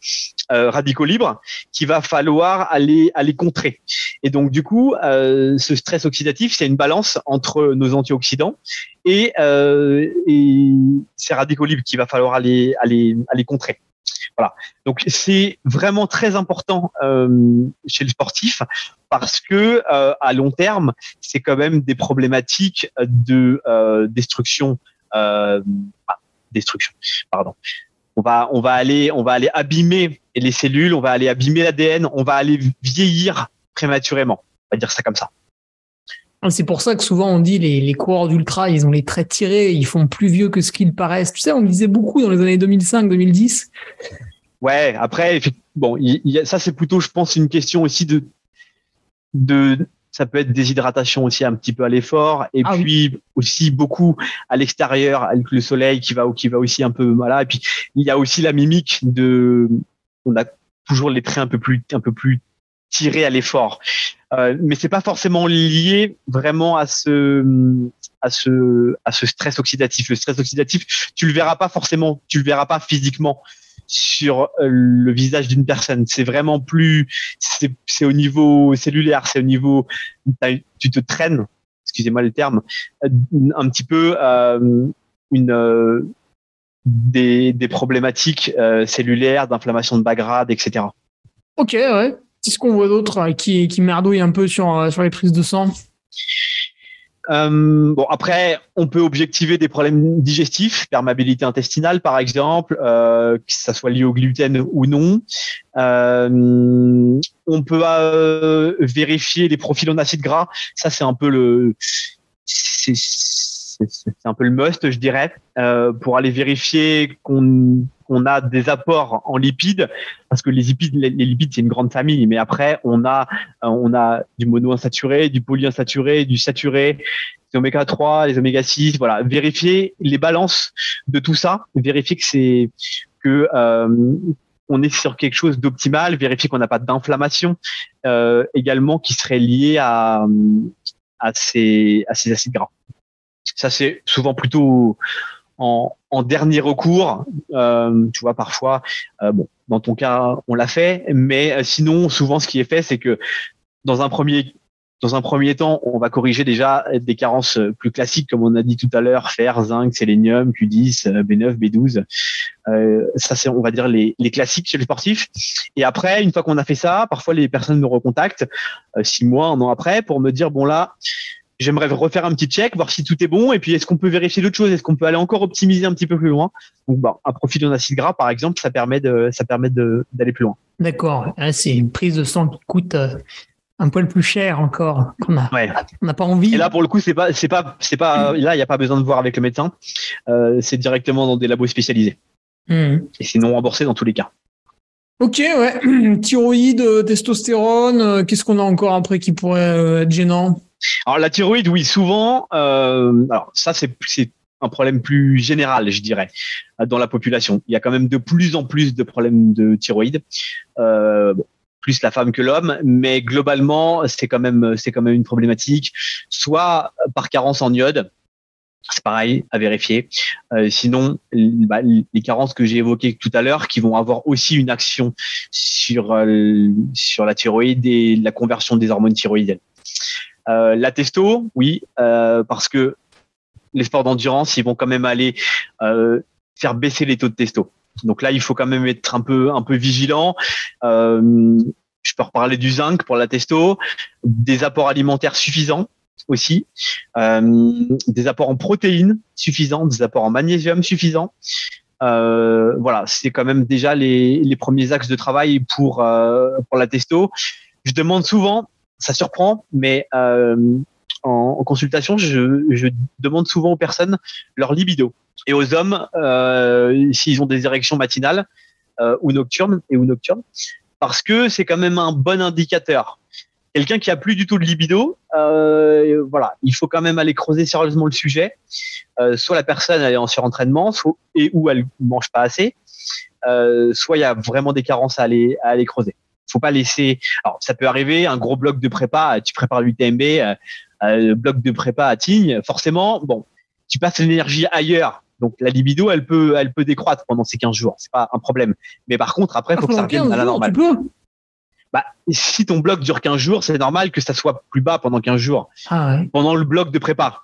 euh, radicaux libres qu'il va falloir aller aller contrer. Et donc du coup, euh, ce stress oxydatif, c'est une balance entre nos antioxydants et, euh, et ces radicaux libres qu'il va falloir aller aller aller contrer. voilà. Donc c'est vraiment très important chez le sportif parce que à long terme, c'est quand même des problématiques de destruction, destruction, pardon, on va, on va aller, on va aller abîmer les cellules, on va aller abîmer l'ADN, on va aller vieillir prématurément. On va dire ça comme ça. Ah, c'est pour ça que souvent on dit les, les coureurs d'ultra, ils ont les traits tirés, ils font plus vieux que ce qu'ils paraissent. Tu sais, on le disait beaucoup dans les années 2005-2010. Ouais, après, bon, ça c'est plutôt, je pense, une question aussi de, de, ça peut être déshydratation aussi un petit peu à l'effort. Et ah puis aussi beaucoup à l'extérieur avec le soleil qui va qui va aussi un peu voilà. Et puis il y a aussi la mimique de on a toujours les traits un peu plus un peu plus tirés à l'effort. Euh, mais c'est pas forcément lié vraiment à ce à ce à ce stress oxydatif. Le stress oxydatif tu le verras pas forcément. Tu le verras pas physiquement sur euh, le visage d'une personne. C'est vraiment plus, c'est au niveau cellulaire, c'est au niveau, tu te traînes, excusez-moi le terme, un petit peu euh, euh, des, problématiques cellulaires, d'inflammation de bas grade, etc. Ok, ouais. Qu'est-ce qu'on voit d'autre qui, qui merdouille un peu sur, sur les prises de sang euh, bon, après, on peut objectiver des problèmes digestifs, perméabilité intestinale par exemple, euh, que ça soit lié au gluten ou non. Euh, on peut vérifier les profils en acides gras. Ça, c'est un peu le, c'est un peu le must, je dirais, pour aller vérifier qu'on on a des apports en lipides parce que les lipides, les, lipides c'est une grande famille, mais après on a euh, on a du monoinsaturé, du polyinsaturé, du saturé, des oméga 3, les oméga 6, voilà, vérifier les balances de tout ça, vérifier que c'est que euh, on est sur quelque chose d'optimal, vérifier qu'on n'a pas d'inflammation euh, également qui serait liée à à ces à ces acides gras. Ça c'est souvent plutôt en, en dernier recours. Euh, tu vois, parfois, euh, bon, dans ton cas, on l'a fait, mais euh, sinon, souvent, ce qui est fait, c'est que dans un premier dans un premier temps, on va corriger déjà des carences plus classiques, comme on a dit tout à l'heure, fer, zinc, sélénium, Q10, B9, B12. Euh, ça, c'est, on va dire, les, les, classiques chez les sportifs. Et après, une fois qu'on a fait ça, parfois les personnes me recontactent six mois, un an après, pour me dire, bon là, j'aimerais refaire un petit check, voir si tout est bon, et puis est-ce qu'on peut vérifier d'autres choses, est-ce qu'on peut aller encore optimiser un petit peu plus loin? Donc, bah, un profil en acide gras, par exemple, ça permet de, ça permet d'aller plus loin. D'accord. Ah, c'est une prise de sang qui coûte euh, un poil plus cher encore qu'on a. On n'a pas envie. Et là, pour le coup, c'est pas, c'est pas, c'est pas, là, il n'y a pas besoin de voir avec le médecin. Euh, c'est directement dans des labos spécialisés. Hmm. Et c'est non remboursé dans tous les cas. Ok, ouais. Thyroïde, euh, testostérone, qu'est-ce qu'on a encore après qui pourrait être gênant? Alors la thyroïde, oui, souvent. Euh, alors ça, c'est un problème plus général, je dirais, dans la population. Il y a quand même de plus en plus de problèmes de thyroïde. Euh, plus la femme que l'homme, mais globalement, c'est quand même, c'est quand même une problématique, soit par carence en iode, c'est pareil à vérifier. Euh, sinon, bah, les carences que j'ai évoquées tout à l'heure, qui vont avoir aussi une action sur euh, sur la thyroïde et la conversion des hormones thyroïdiennes. Euh, la testo, oui, euh, parce que les sports d'endurance, ils vont quand même aller euh, faire baisser les taux de testo. Donc là, il faut quand même être un peu vigilant. je peux reparler du zinc pour la testo, des apports alimentaires suffisants aussi, des apports en protéines suffisants, des apports en magnésium suffisants. voilà, c'est quand même déjà les, les, premiers axes de travail pour pour la testo. Je demande souvent ça surprend, mais euh, en, consultation, je, je, demande souvent aux personnes leur libido et aux hommes euh, s'ils ont des érections matinales euh, ou nocturnes et ou nocturnes, parce que c'est quand même un bon indicateur. Quelqu'un qui a plus du tout de libido, euh, voilà, il faut quand même aller creuser sérieusement le sujet. Euh, soit la personne elle est en surentraînement, soit et ou elle mange pas assez, euh, soit il y a vraiment des carences à aller à aller creuser faut pas laisser. Alors, ça peut arriver, un gros bloc de prépa, tu prépares l'UTMB, euh, euh, bloc de prépa à Tignes, forcément, bon, tu passes l'énergie ailleurs. Donc la libido, elle peut, elle peut décroître pendant ces 15 jours. C'est pas un problème. Mais par contre, après, il faut que ça revienne à la normale. Bah, si ton bloc dure 15 jours, c'est normal que ça soit plus bas pendant 15 jours. Ah pendant le bloc de prépa.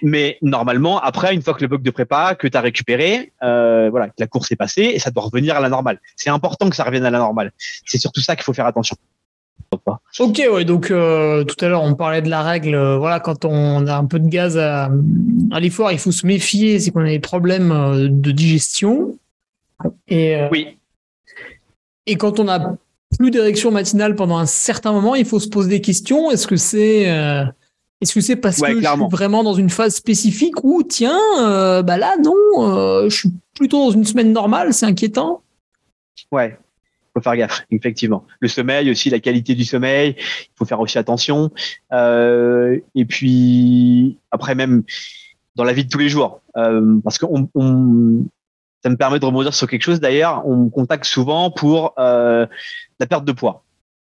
Mais normalement, après, une fois que le bloc de prépa, que tu as récupéré, euh, voilà, que la course est passée, et ça doit revenir à la normale. C'est important que ça revienne à la normale. C'est surtout ça qu'il faut faire attention. Ok, ouais, donc euh, tout à l'heure on parlait de la règle, euh, voilà, quand on a un peu de gaz à, à l'effort, il faut se méfier, c'est qu'on a des problèmes euh, de digestion. Et, Oui, et quand on a plus d'érection matinale pendant un certain moment, il faut se poser des questions. Est-ce que c'est est-ce que c'est parce Ouais, que clairement. je suis vraiment dans une phase spécifique ou tiens, euh, bah là non, euh, je suis plutôt dans une semaine normale, c'est inquiétant. ouais. Faut faire gaffe, effectivement. Le sommeil aussi, la qualité du sommeil, il faut faire aussi attention. Euh, et puis après même dans la vie de tous les jours, parce que on, on- ça me permet de rebondir sur quelque chose. D'ailleurs, on me contacte souvent pour la perte de poids,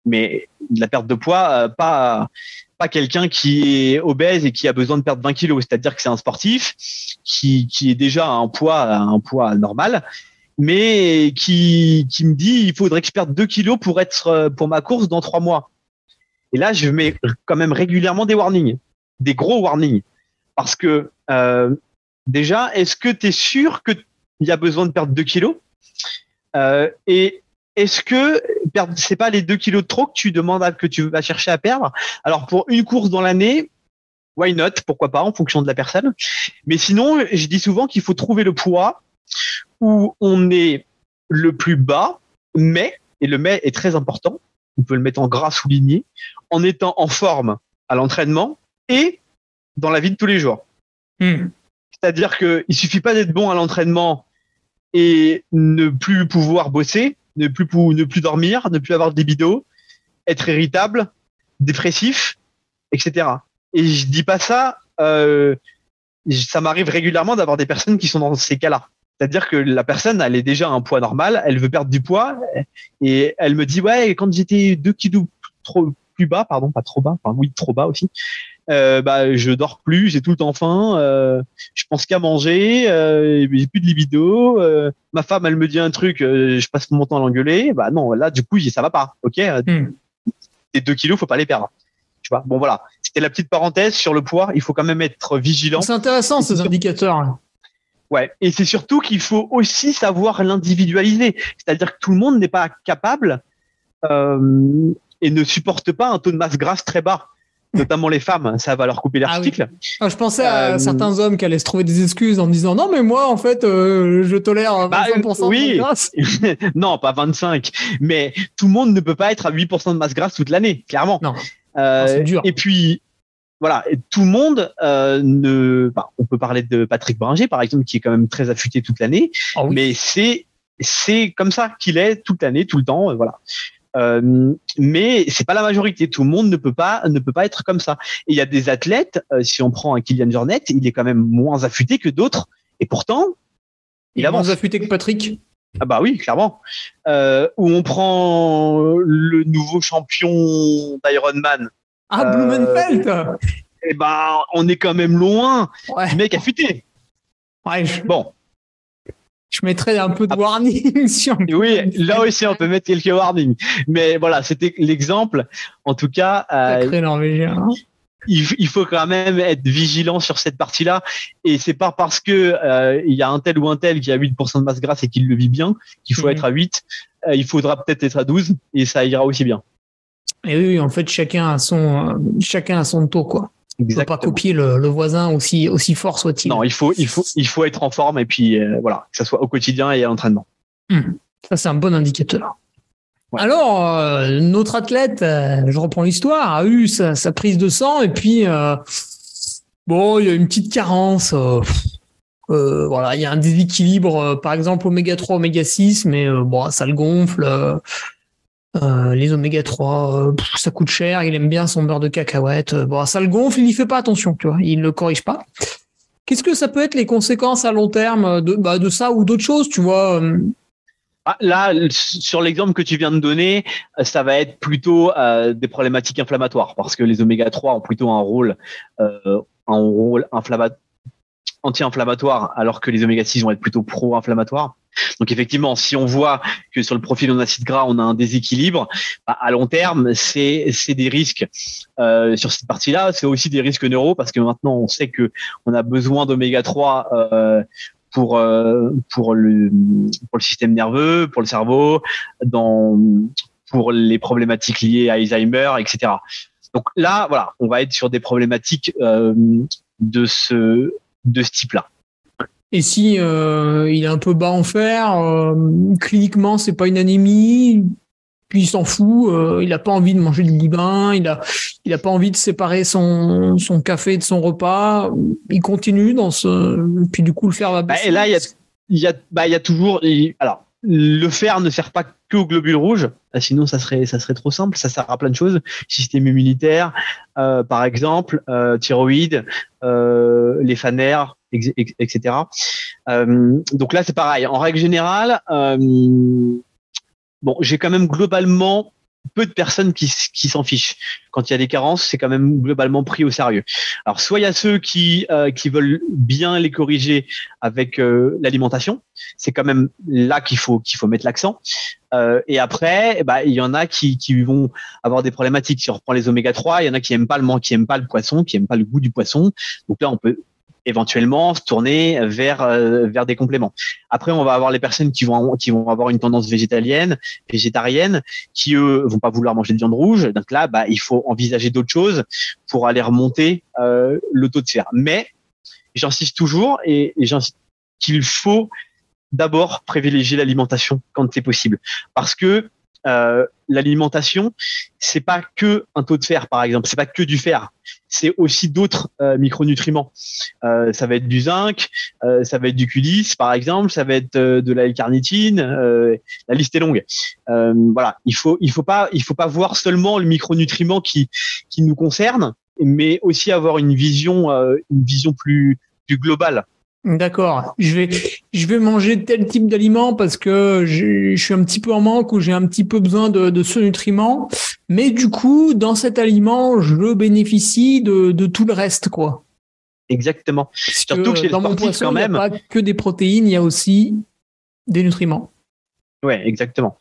mais la perte de poids, euh, pas pas quelqu'un qui est obèse et qui a besoin de perdre 20 kilos. C'est-à-dire que c'est un sportif qui, qui est déjà à un poids un poids normal, mais qui qui me dit il faudrait que je perde 2 kilos pour être euh, pour ma course dans trois mois. Et là, je mets quand même régulièrement des warnings, des gros warnings, parce que euh, déjà, est-ce que tu es sûr que il y a besoin de perdre 2 kilos? Et est-ce que c'est pas les 2 kilos de trop que tu demandes à, que tu vas chercher à perdre? Alors pour une course dans l'année, why not? Pourquoi pas en fonction de la personne. Mais sinon, je dis souvent qu'il faut trouver le poids où on est le plus bas, mais et le mais est très important. On peut le mettre en gras souligné, en étant en forme à l'entraînement et dans la vie de tous les jours. Hmm. C'est-à-dire que il suffit pas d'être bon à l'entraînement et ne plus pouvoir bosser, ne plus ne plus dormir, ne plus avoir de libido, être irritable, dépressif, etc. Et je dis pas ça, euh, ça m'arrive régulièrement d'avoir des personnes qui sont dans ces cas-là. C'est-à-dire que la personne, elle est déjà à un poids normal, elle veut perdre du poids et elle me dit ouais, quand j'étais deux kilos trop plus bas, pardon, pas trop bas, oui, trop bas aussi. Euh, bah, je dors plus, j'ai tout le temps faim, euh, je pense qu'à manger, euh, j'ai plus de libido. euh, ma femme, elle me dit un truc, euh, je passe mon temps à l'engueuler. Bah non, là, du coup, ça va pas. Ok, Hmm. tes deux kilos, faut pas les perdre. Tu vois. Bon voilà, c'était la petite parenthèse sur le poids. Il faut quand même être vigilant. C'est intéressant ces indicateurs. Ouais. Et c'est surtout qu'il faut aussi savoir l'individualiser. C'est-à-dire que tout le monde n'est pas capable euh, et ne supporte pas un taux de masse grasse très bas. Notamment les femmes, ça va leur couper Ah oui. l'article. Ah, je pensais à Euh, certains hommes qui allaient se trouver des excuses en disant non mais moi en fait euh, je tolère Bah, 25% oui. de grâce. non, pas 25, mais tout le monde ne peut pas être à 8% de masse grasse toute l'année, clairement. Non. Euh, Non, c'est dur. Et puis, voilà, et tout le monde euh, ne. bah, on peut parler de Patrick Bringer, par exemple, qui est quand même très affûté toute l'année, Ah oui. mais c'est c'est comme ça qu'il est toute l'année, tout le temps, euh, voilà. Euh, mais c'est pas la majorité. Tout le monde ne peut pas ne peut pas être comme ça. Et il y a des athlètes. euh, si on prend un Kylian Jornet, il est quand même moins affûté que d'autres, et pourtant, il, Il est avance. moins affûté que Patrick? Ah bah oui, clairement. Euh, où on prend le nouveau champion d'Ironman, Ah, Euh, Blumenfeld et bah on est quand même loin Ouais, du mec affûté. ouais Bon, je mettrais un peu de Ah. warning sur. oui, là aussi on peut mettre quelques warnings. Mais voilà, c'était l'exemple. En tout cas, euh, norvégien. hein. il, faut quand même être vigilant sur cette partie-là. Et c'est pas parce que euh, il y a un tel ou un tel qui a 8% de masse grasse et qu'il le vit bien qu'il faut Mhm. être à 8. Euh, il faudra peut-être être à 12 et ça ira aussi bien. Et oui, en fait, chacun a son, chacun a son taux, quoi. Il faut pas copier le, le voisin aussi, aussi fort soit-il. Non, il faut, il faut, il faut être en forme et puis euh, voilà, que ça soit au quotidien et à l'entraînement. Ça, c'est un bon indicateur. Ouais. Alors, euh, notre athlète, euh, je reprends l'histoire, a eu sa, sa prise de sang et puis, bon, il y a une petite carence. euh, voilà, il y a un déséquilibre, euh, par exemple, oméga 3, oméga 6, mais euh, bon, ça le gonfle. Euh, les oméga 3, euh, ça coûte cher. Il aime bien son beurre de cacahuète. euh, ça le gonfle, il n'y fait pas attention, tu vois. Il ne le corrige pas. Qu'est-ce que ça peut être les conséquences à long terme de, bah, de ça ou d'autres choses, tu vois Ah, là, sur l'exemple que tu viens de donner, ça va être plutôt des problématiques inflammatoires parce que les oméga 3 ont plutôt un rôle, un rôle inflamma- anti-inflammatoire alors que les oméga 6 vont être plutôt pro-inflammatoires. Donc effectivement, si on voit que sur le profil en acide gras, on a un déséquilibre, bah, à long terme, c'est des risques euh, sur cette partie-là. C'est aussi des risques neuro parce que maintenant, on sait que on a besoin d'oméga 3 euh, pour euh, pour le pour le système nerveux, pour le cerveau, dans pour les problématiques liées à Alzheimer, etc. Donc là, voilà, on va être sur des problématiques euh, de ce de ce type-là. Et si euh, il est un peu bas en fer, euh, cliniquement c'est pas une anémie, puis il s'en fout, euh, il a pas envie de manger du boudin, il a il a pas envie de séparer son son café de son repas, il continue dans ce puis du coup le fer va bah, baisser. et là il y a il y a bah il y a toujours alors le fer ne sert pas que aux globules rouges, ah, sinon ça serait ça serait trop simple. Ça sert à plein de choses, système immunitaire, euh, par exemple, euh, thyroïde, euh, les fanères, etc. Euh, donc là, c'est pareil. En règle générale, euh, bon, j'ai quand même globalement peu de personnes qui, s'en fichent. Quand il y a des carences, c'est quand même globalement pris au sérieux. Alors, soit il y a ceux qui, euh, qui veulent bien les corriger avec l'alimentation. C'est quand même là qu'il faut, qu'il faut mettre l'accent. et après, bah, il y en a qui, qui vont avoir des problématiques. Si on reprend les oméga 3, il y en a qui aiment pas le qui aiment pas le poisson, qui aiment pas le goût du poisson. Donc là, on peut éventuellement se tourner vers euh, vers des compléments. Après, on va avoir les personnes qui vont qui vont avoir une tendance végétalienne, végétarienne, qui eux vont pas vouloir manger de viande rouge. Donc là, bah, il faut envisager d'autres choses pour aller remonter euh, le taux de fer. Mais j'insiste toujours et, et j'insiste qu'il faut d'abord privilégier l'alimentation quand c'est possible, parce que euh, l'alimentation, c'est pas que un taux de fer, par exemple, c'est pas que du fer, c'est aussi d'autres euh, micronutriments. Euh, ça va être du zinc, euh, ça va être du Q10, par exemple, ça va être de la L-carnitine. la liste est longue. voilà, il faut il faut pas il faut pas voir seulement le micronutriment qui qui nous concerne, mais aussi avoir une vision une vision plus plus globale. D'accord. Je vais, je vais manger tel type d'aliment parce que je, suis un petit peu en manque ou j'ai un petit peu besoin de, ce nutriment. Mais du coup, dans cet aliment, je bénéficie de, tout le reste, quoi. Exactement. Surtout que chez dans mon poisson, quand même. Il n'y a pas que des protéines, il y a aussi des nutriments. Ouais, exactement.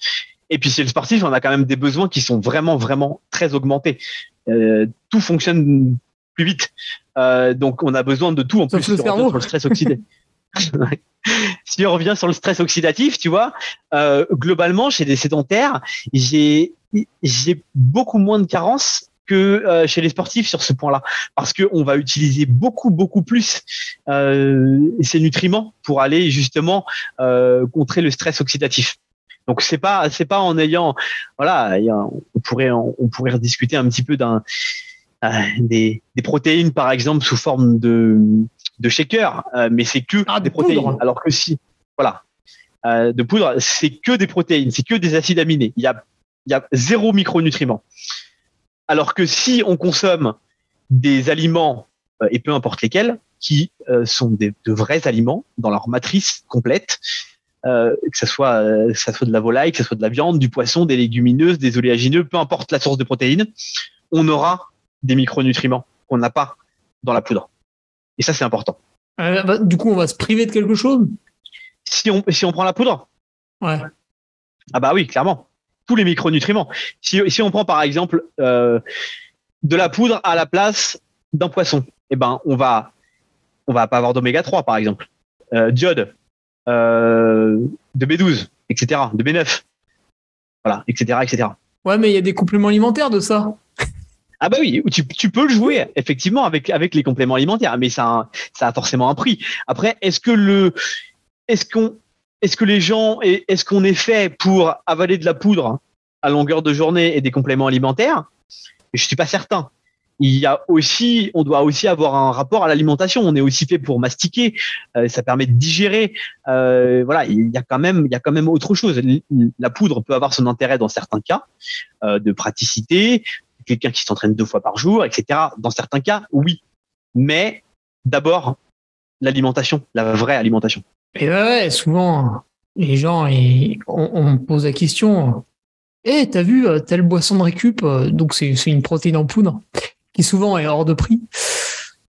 Et puis chez le sportif, on a quand même des besoins qui sont vraiment, vraiment très augmentés. Euh, tout fonctionne plus vite. Euh, donc on a besoin de tout en plus le sur le stress oxydatif. si on revient sur le stress oxydatif, tu vois, euh, globalement chez des sédentaires, j'ai j'ai beaucoup moins de carences que euh, chez les sportifs sur ce point-là, parce que on va utiliser beaucoup beaucoup plus euh, ces nutriments pour aller justement euh, contrer le stress oxydatif. Donc c'est pas c'est pas en ayant voilà on pourrait on pourrait rediscuter un petit peu d'un euh, des, protéines, par exemple, sous forme de, de shaker, euh, mais c'est que ah, des protéines. Alors que si, voilà, euh, de poudre, c'est que des protéines, c'est que des acides aminés. Il y a, il y a zéro micronutriments. Alors que si on consomme des aliments, et peu importe lesquels, qui sont des, de vrais aliments dans leur matrice complète, que ce soit, ça soit de la volaille, que ce soit de la viande, du poisson, des légumineuses, des oléagineux, peu importe la source de protéines, on aura des micronutriments qu'on n'a pas dans la poudre. Et ça, c'est important. Euh, bah, du coup, on va se priver de quelque chose? Si on, si on prend la poudre? Ouais. Ah bah oui, clairement. Tous les micronutriments. Si, si on prend par exemple euh, de la poudre à la place d'un poisson, eh ben on va on va pas avoir d'oméga 3 par exemple, euh, diode, de B12, etc., de B9, voilà, etc., etc. Ouais, mais il y a des compléments alimentaires de ça. Ah bah oui, tu, peux le jouer effectivement avec avec les compléments alimentaires, mais ça a, ça a forcément un prix. Après, est-ce que le est-ce qu'on est-ce que les gens est-ce qu'on est fait pour avaler de la poudre à longueur de journée et des compléments alimentaires? Je suis pas certain. Il y a aussi, on doit aussi avoir un rapport à l'alimentation. On est aussi fait pour mastiquer. Euh, ça permet de digérer. Euh, voilà, il y a quand même, il y a quand même autre chose. La poudre peut avoir son intérêt dans certains cas euh, de praticité, quelqu'un qui s'entraîne deux fois par jour, etc. Dans certains cas, oui. Mais d'abord, l'alimentation, la vraie alimentation. Et ouais, souvent, les gens, on, me pose la question, eh, t'as vu euh, telle boisson de récup, euh, donc c'est une protéine en poudre, qui souvent est hors de prix.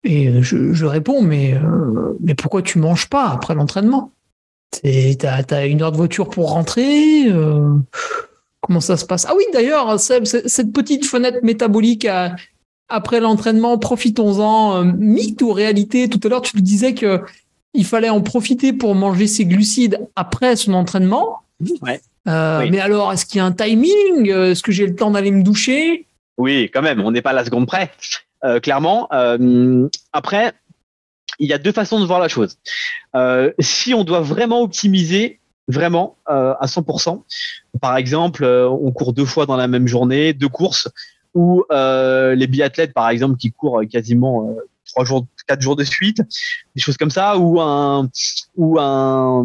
Et euh, je, réponds, mais, mais pourquoi tu manges pas après l'entraînement? T'as as une heure de voiture pour rentrer Comment ça se passe Ah oui, d'ailleurs, cette petite fenêtre métabolique après l'entraînement, profitons-en. mythe ou réalité Tout à l'heure, tu disais que il fallait en profiter pour manger ses glucides après son entraînement. Ouais. Euh, mais alors, est-ce qu'il y a un timing? Est-ce que j'ai le temps d'aller me doucher? Oui, quand même, on n'est pas à la seconde près, euh, clairement. Euh, après, il y a deux façons de voir la chose. si on doit vraiment optimiser, vraiment à 100%, par exemple, on court deux fois dans la même journée, deux courses, ou les biathlètes, par exemple, qui courent quasiment trois jours, quatre jours de suite, des choses comme ça, ou un, ou un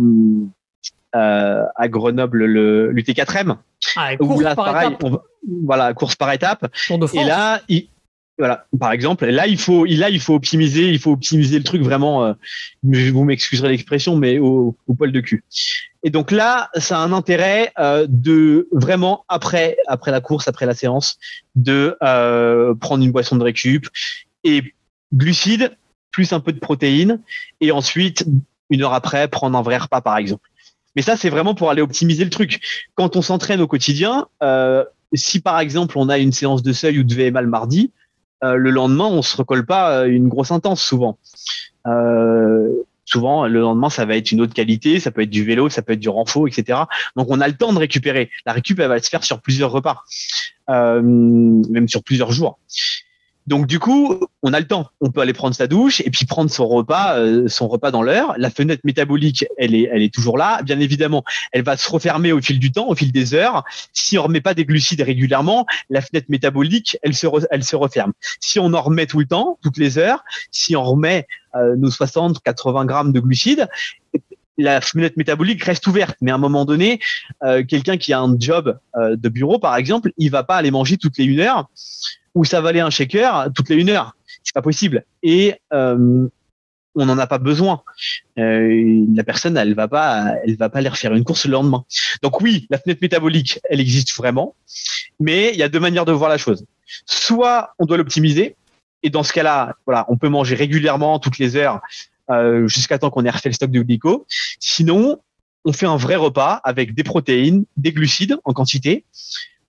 euh, à Grenoble le l'UT4M. Ah, course là, par pareil, voilà, course par étape. Et là, il, par exemple, là il faut, là il faut optimiser, il faut optimiser le truc vraiment. Euh, vous m'excuserez l'expression, mais au, poil de cul. Et donc là, ça a un intérêt euh, de vraiment après, après la course, après la séance, de euh, prendre une boisson de récup et glucides plus un peu de protéines et ensuite une heure après prendre un vrai repas par exemple. Mais ça c'est vraiment pour aller optimiser le truc. Quand on s'entraîne au quotidien, si par exemple on a une séance de seuil ou de VMA le mardi, le lendemain on se recolle pas euh, une grosse intense souvent. souvent le lendemain ça va être une autre qualité, ça peut être du vélo, ça peut être du renfort, etc. Donc on a le temps de récupérer. La récup elle va se faire sur plusieurs repas, même sur plusieurs jours. Donc du coup, on a le temps. On peut aller prendre sa douche et puis prendre son repas, euh, son repas dans l'heure. La fenêtre métabolique, elle est, elle est toujours là. Bien évidemment, elle va se refermer au fil du temps, au fil des heures. Si on remet pas des glucides régulièrement, la fenêtre métabolique, elle se, elle se referme. Si on en remet tout le temps, toutes les heures, si on remet euh, nos 60, 80 grammes de glucides, la fenêtre métabolique reste ouverte. Mais à un moment donné, euh, quelqu'un qui a un job de bureau, par exemple, il va pas aller manger toutes les une heure ou ça valait un shaker toutes les une heure. C'est pas possible. Et euh, on n'en a pas besoin. Euh, la personne, elle va pas, elle va pas aller refaire une course le lendemain. Donc oui, la fenêtre métabolique, elle existe vraiment, mais il y a deux manières de voir la chose. Soit on doit l'optimiser, et dans ce cas-là, voilà, on peut manger régulièrement toutes les heures euh, jusqu'à temps qu'on ait refait le stock de glyco. Sinon, on fait un vrai repas avec des protéines, des glucides en quantité,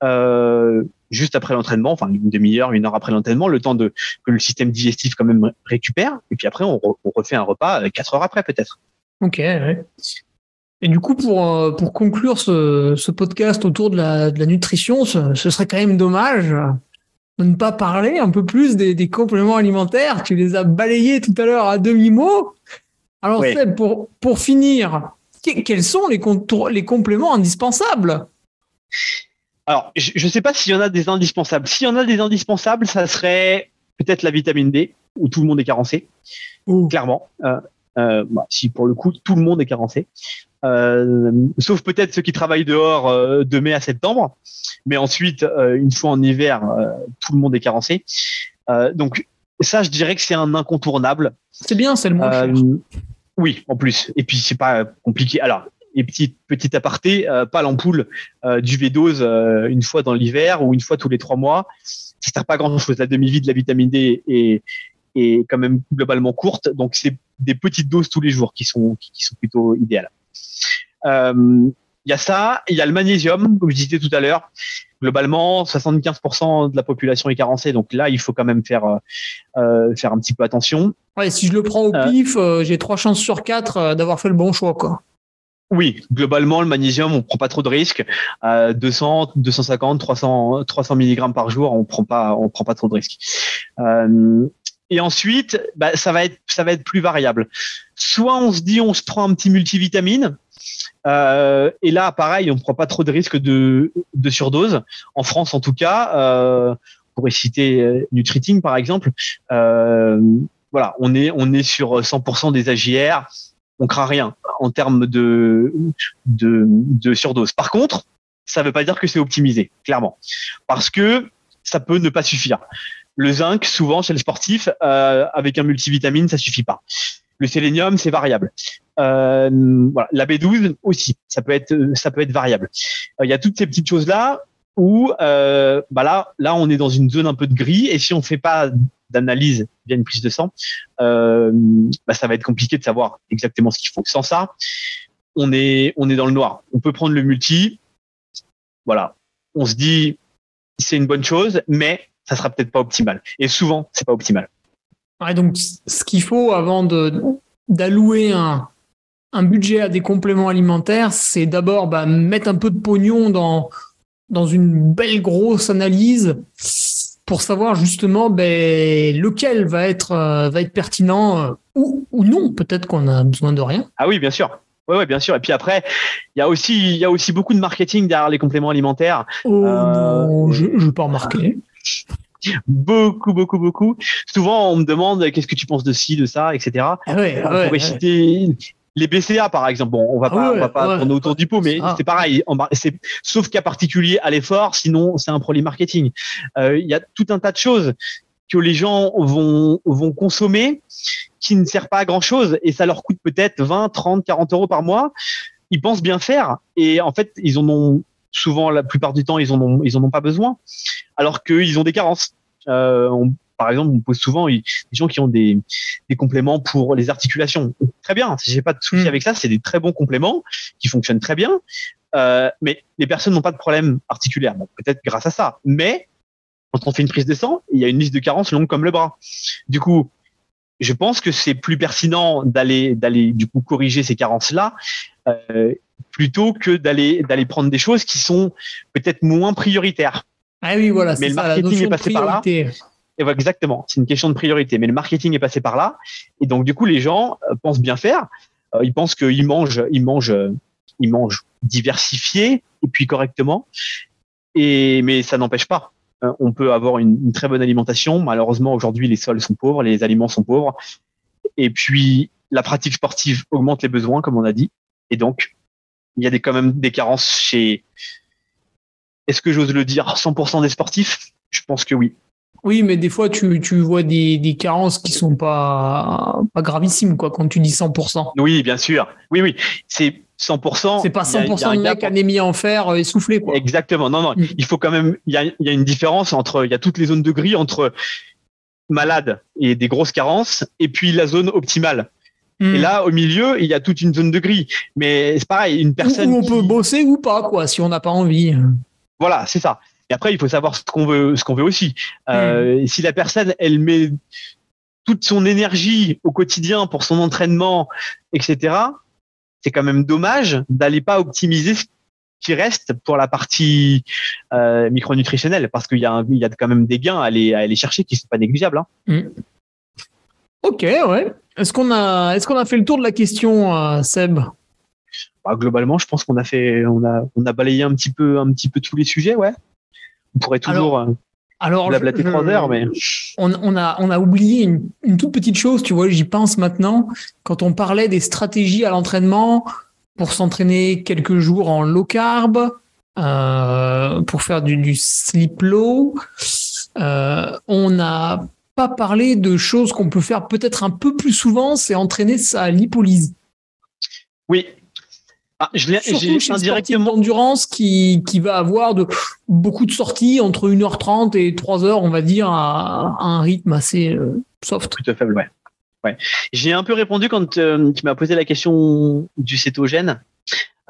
euh, juste après l'entraînement, enfin une demi-heure, une heure après l'entraînement, le temps de que le système digestif quand même récupère, et puis après on, refait un repas euh, quatre heures après peut-être. Ok. Et du coup, pour, euh, pour conclure ce, podcast autour de la, de la nutrition, ce, serait quand même dommage de ne pas parler un peu plus des, compléments alimentaires. Tu les as balayés tout à l'heure à demi-mot. Alors, pour, pour finir, quels sont les, les compléments indispensables? Alors, je ne sais pas s'il y en a des indispensables. S'il y en a des indispensables, ça serait peut-être la vitamine D, où tout le monde est carencé, clairement. Euh, euh, bah, si pour le coup tout le monde est carencé, euh, sauf peut-être ceux qui travaillent dehors de mai à septembre, mais ensuite une fois en hiver, tout le monde est carencé. donc ça, je dirais que c'est un incontournable. C'est bien, c'est le moins Oui, en plus. Et puis c'est pas compliqué. Alors et petit petit aparté, euh, pas l'ampoule euh, du V-dose euh, une fois dans l'hiver ou une fois tous les trois mois. Ça sert pas grand chose. La demi-vie de la vitamine D est, est quand même globalement courte, donc c'est des petites doses tous les jours qui sont qui, sont plutôt idéales. Il y a ça, il y a le magnésium, comme je disais tout à l'heure. Globalement, 75% de la population est carencée, donc là, il faut quand même faire faire un petit peu attention. Ouais, si je le prends au pif, j'ai trois chances sur quatre d'avoir fait le bon choix, quoi. Oui, globalement, le magnésium, on prend pas trop de risques. 200, 250, 300, 300 mg par jour, on prend pas, on prend pas trop de risques. Euh, et ensuite, bah, ça va être, ça va être plus variable. Soit on se dit, on se prend un petit multivitamine. Euh, et là, pareil, on prend pas trop de risques de, surdose. En France, en tout cas, euh, pourrait citer Nutriting par exemple. Voilà, on est, on est sur 100% des AGR on craint rien en termes de, surdose. Par contre, ça ne veut pas dire que c'est optimisé, clairement, parce que ça peut ne pas suffire. Le zinc, souvent chez le sportif, euh, avec un multivitamine, ça suffit pas. Le sélénium, c'est variable. Euh, La B12 aussi, ça peut être, variable. Euh, il y a toutes ces petites choses là où, bah là, on est dans une zone un peu de gris, et si on fait pas d'analyse via une prise de sang, euh, bah, ça va être compliqué de savoir exactement ce qu'il faut. Sans ça, on est, on est dans le noir. On peut prendre le multi. Voilà. On se dit, c'est une bonne chose, mais ça sera peut-être pas optimal. Et souvent, c'est pas optimal. donc, ce qu'il faut avant de, d'allouer un, un budget à des compléments alimentaires, c'est d'abord bah, mettre un peu de pognon dans, dans une belle grosse analyse pour savoir justement ben, lequel va être, euh, va être pertinent euh, ou, ou non. Peut-être qu'on a besoin de rien. Ah oui, bien sûr. Oui, ouais, bien sûr. Et puis après, il y a aussi, il y a aussi beaucoup de marketing derrière les compléments alimentaires. Oh non, je ne veux pas remarquer. beaucoup, beaucoup, beaucoup. Souvent, on me demande qu'est-ce que tu penses de ci, de ça, etc. Ah ouais, on pourrait citer les BCA par exemple. Bon, on va ah pas, on va pas tourner autour du pot, mais c'est pareil. C'est sauf cas particulier à l'effort, sinon c'est un produit marketing. Euh, il y a tout un tas de choses que les gens vont vont consommer qui ne sert pas à grand chose et ça leur coûte peut-être 20, 30, 40 euros par mois. Ils pensent bien faire et en fait ils en ont souvent la plupart du temps ils en ont ils en ont pas besoin alors qu'ils ont des carences. Euh, on, par exemple, on me pose souvent des gens qui ont des, des compléments pour les articulations. Très bien, si j'ai pas de souci hmm. avec ça, c'est des très bons compléments qui fonctionnent très bien. Euh, mais les personnes n'ont pas de problème articulaire. Bon, peut-être grâce à ça. Mais quand on fait une prise de sang, il y a une liste de carences longue comme le bras. Du coup, je pense que c'est plus pertinent d'aller d'aller du coup corriger ces carences là euh, plutôt que d'aller d'aller prendre des choses qui sont peut-être moins prioritaires. Ah oui, voilà. Mais le marketing est passé par là. Et voilà, exactement. C'est une question de priorité. Mais le marketing est passé par là. Et donc, du coup, les gens euh, pensent bien faire. Euh, ils pensent qu'ils mangent, ils mangent, ils mangent diversifié et puis correctement. Et, mais ça n'empêche pas. Euh, on peut avoir une, une, très bonne alimentation. Malheureusement, aujourd'hui, les sols sont pauvres, les aliments sont pauvres. Et puis, la pratique sportive augmente les besoins, comme on a dit. Et donc, il y a des, quand même des carences chez, est-ce que j'ose le dire, 100% des sportifs? Je pense que oui. Oui, mais des fois, tu, tu vois des, des carences qui sont pas, pas gravissimes, quoi, quand tu dis 100%. Oui, bien sûr. Oui, oui. C'est 100%. C'est pas 100% de mec anémie en fer euh, essoufflé, quoi. Exactement. Non, non. Mm. Il faut quand même, il y a, y a une différence entre, il y a toutes les zones de gris entre malade et des grosses carences et puis la zone optimale. Et mm. là, au milieu, il y a toute une zone de gris. Mais c'est pareil, une personne. Où, on peut bosser ou pas, quoi, si on n'a pas envie. Voilà, c'est ça. Et après, il faut savoir ce qu'on veut, ce qu'on veut aussi. Euh, mm. Si la personne, elle met toute son énergie au quotidien pour son entraînement, etc., c'est quand même dommage d'aller pas optimiser ce qui reste pour la partie euh, micronutritionnelle, parce qu'il y, a il y a quand même des gains à aller, à aller chercher qui sont pas négligeables. Hein. Mm. Ok, ouais. Est-ce qu'on a, est-ce qu'on a fait le tour de la question, euh, Seb? Bah, Globalement, je pense qu'on a fait, on a, on a balayé un petit peu, un petit peu tous les sujets, ouais. On pourrait toujours alors, euh, alors blablater trois heures, mais on, on, a on a oublié une, une toute petite chose, tu vois. J'y pense maintenant. Quand on parlait des stratégies à l'entraînement pour s'entraîner quelques jours en low carb, euh, pour faire du, du sleep low, euh, on n'a pas parlé de choses qu'on peut faire peut-être un peu plus souvent, c'est entraîner sa lipolyse. Oui, ah, je j'ai indirectement d'endurance qui, qui va avoir de, beaucoup de sorties entre 1h30 et 3h, on va dire, à, un rythme assez euh, soft. Plutôt faible, ouais. ouais. J'ai un peu répondu quand euh, tu m'as posé la question du cétogène.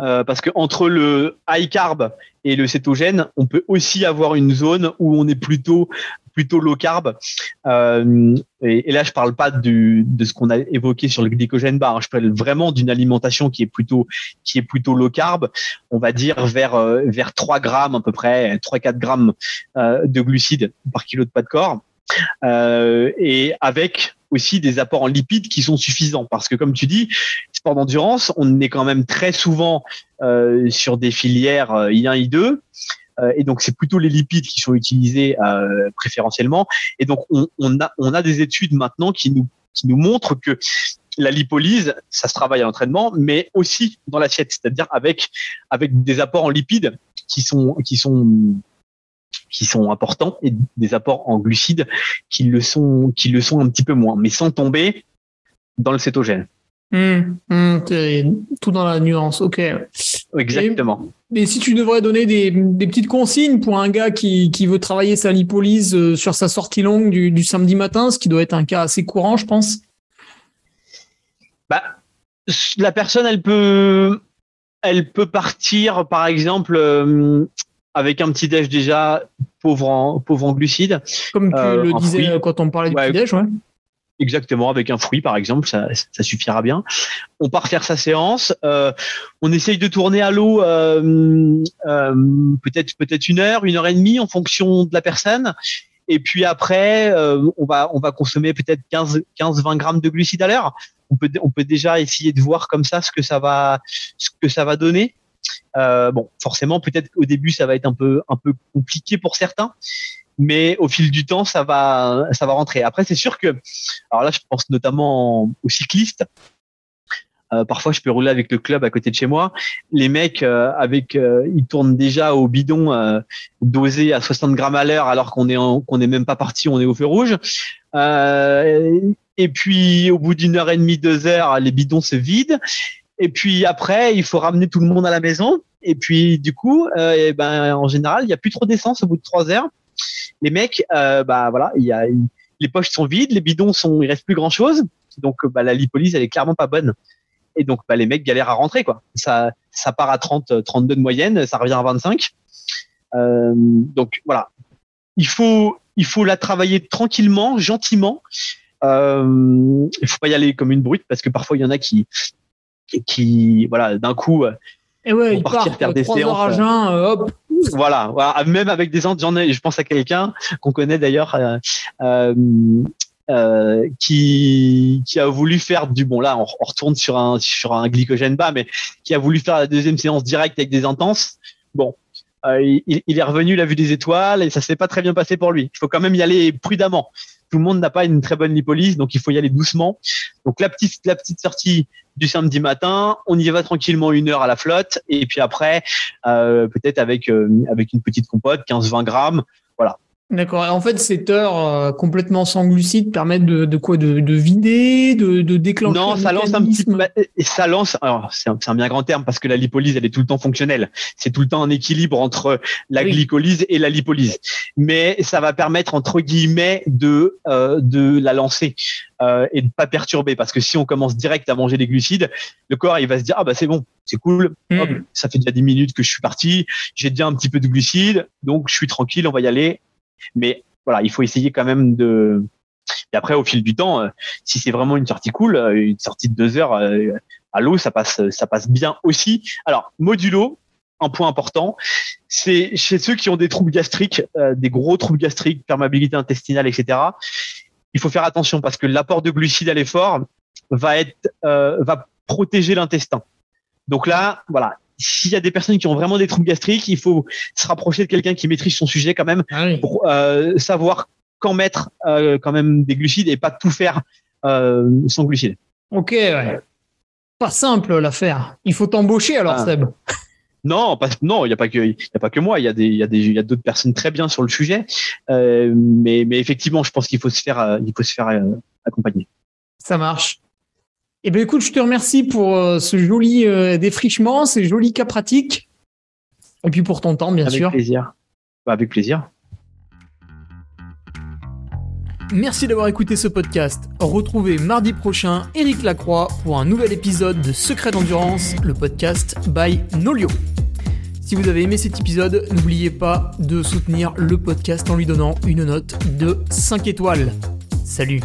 Euh, parce que entre le high carb et le cétogène, on peut aussi avoir une zone où on est plutôt plutôt low carb. Euh, et, là, je parle pas de ce qu'on a évoqué sur le glycogène bar. Hein. Je parle vraiment d'une alimentation qui est plutôt qui est plutôt low carb. On va dire vers euh, vers 3 grammes à peu près, 3-4 grammes de glucides par kilo de poids de corps. Et avec aussi des apports en lipides qui sont suffisants. Parce que comme tu dis, sport d'endurance, on est quand même très souvent sur des filières I1 I2 euh, et donc c'est plutôt les lipides qui sont utilisés euh, préférentiellement. Et donc on, a, des études maintenant qui nous, montrent que la lipolyse, ça se travaille à l'entraînement, mais aussi dans l'assiette, c'est-à-dire avec des apports en lipides qui sont qui sont importants et des apports en glucides qui le sont qui le sont un petit peu moins, mais sans tomber dans le cétogène. Mmh, mmh, tout dans la nuance, ok. Exactement. mais si tu devrais donner des, des, petites consignes pour un gars qui, qui veut travailler sa lipolyse euh, sur sa sortie longue du, du, samedi matin, ce qui doit être un cas assez courant, je pense. Bah, la personne, elle peut, elle peut partir, par exemple, euh, avec un petit déj déjà pauvre en, pauvre en glucides. Comme tu Euh, le disais fruit. quand on parlait du Ouais. petit déj, ouais. Exactement, avec un fruit par exemple, ça, ça suffira bien. On part faire sa séance. euh, on essaye de tourner à l'eau euh, euh, peut-être peut-être une heure, une heure et demie en fonction de la personne. Et puis après, euh, on va on va consommer peut-être 15 15 20 grammes de glucides à l'heure. On peut on peut déjà essayer de voir comme ça ce que ça va ce que ça va donner. Euh, bon, forcément, peut-être qu'au début ça va être un peu un peu compliqué pour certains, mais au fil du temps ça va ça va rentrer. Après, c'est sûr que alors là, je pense notamment aux cyclistes. Euh, parfois, je peux rouler avec le club à côté de chez moi. Les mecs, euh, avec, ils tournent déjà au bidon dosé à 60 grammes à l'heure, alors qu'on est qu'on n'est même pas parti, on est au feu rouge. Et puis, au bout d'une heure et demie, deux heures, les bidons se vident. Et puis après, il faut ramener tout le monde à la maison. Et puis, du coup, euh, ben, en général, il n'y a plus trop d'essence au bout de trois heures. Les mecs, euh, bah voilà, il y a, les poches sont vides, les bidons sont, il reste plus grand chose. Donc, euh, bah, la lipolyse, elle est clairement pas bonne. Et donc, bah, les mecs galèrent à rentrer, quoi. Ça, ça part à 30, euh, 32 de moyenne, ça revient à 25. Euh, donc, voilà. Il faut, il faut la travailler tranquillement, gentiment. Euh, il faut pas y aller comme une brute parce que parfois il y en a qui, qui, voilà, d'un coup, euh, Et ouais, il partir part faire des heures à séances, jeun, euh, hop. voilà, voilà, même avec des ai, je pense à quelqu'un qu'on connaît d'ailleurs euh, euh, euh, qui qui a voulu faire du bon là on, on retourne sur un sur un glycogène bas mais qui a voulu faire la deuxième séance directe avec des intenses bon euh, il, il est revenu il a vu des étoiles et ça s'est pas très bien passé pour lui. Il faut quand même y aller prudemment. Tout le monde n'a pas une très bonne lipolyse donc il faut y aller doucement. Donc la petite la petite sortie du samedi matin on y va tranquillement une heure à la flotte et puis après euh, peut-être avec euh, avec une petite compote 15-20 grammes D'accord. En fait, cette heure euh, complètement sans glucides permettent de, de quoi? De, de vider, de, de déclencher Non, ça lance un petit bah, et ça lance alors c'est un, bien grand terme parce que la lipolyse elle est tout le temps fonctionnelle. C'est tout le temps un équilibre entre la Oui. glycolyse et la lipolyse. Mais ça va permettre entre guillemets de euh, de la lancer euh, et de pas perturber parce que si on commence direct à manger des glucides, le corps il va se dire ah bah c'est bon, c'est cool. Hmm. Hop, ça fait déjà 10 minutes que je suis parti, j'ai déjà un petit peu de glucides, donc je suis tranquille, on va y aller. Mais voilà, il faut essayer quand même de. Et après, au fil du temps, euh, si c'est vraiment une sortie cool, euh, une sortie de deux heures euh, à l'eau, ça passe, ça passe bien aussi. Alors, modulo, un point important, c'est chez ceux qui ont des troubles gastriques, des gros troubles gastriques, perméabilité intestinale, etc. Il faut faire attention parce que l'apport de glucides à l'effort va être, va protéger l'intestin. Donc là, voilà, s'il y a des personnes qui ont vraiment des troubles gastriques, il faut se rapprocher de quelqu'un qui maîtrise son sujet quand même Ah oui. pour euh, savoir quand mettre euh, quand même des glucides et pas tout faire euh, sans glucides. Ok, ouais. Pas simple l'affaire. Il faut t'embaucher alors, Ah. Seb. Non, pas, non, il y a pas que il y a pas que moi. Il y a des il y a des il y a d'autres personnes très bien sur le sujet. Mais mais effectivement, je pense qu'il faut se faire il faut se faire accompagner. Ça marche. Eh bien, écoute, je te remercie pour euh, ce joli euh, défrichement, ces jolis cas pratiques. Et puis pour ton temps, bien avec sûr. plaisir. Bah, avec plaisir. Merci d'avoir écouté ce podcast. Retrouvez mardi prochain Eric Lacroix pour un nouvel épisode de Secret d'endurance, le podcast by Nolio. Si vous avez aimé cet épisode, n'oubliez pas de soutenir le podcast en lui donnant une note de 5 étoiles. Salut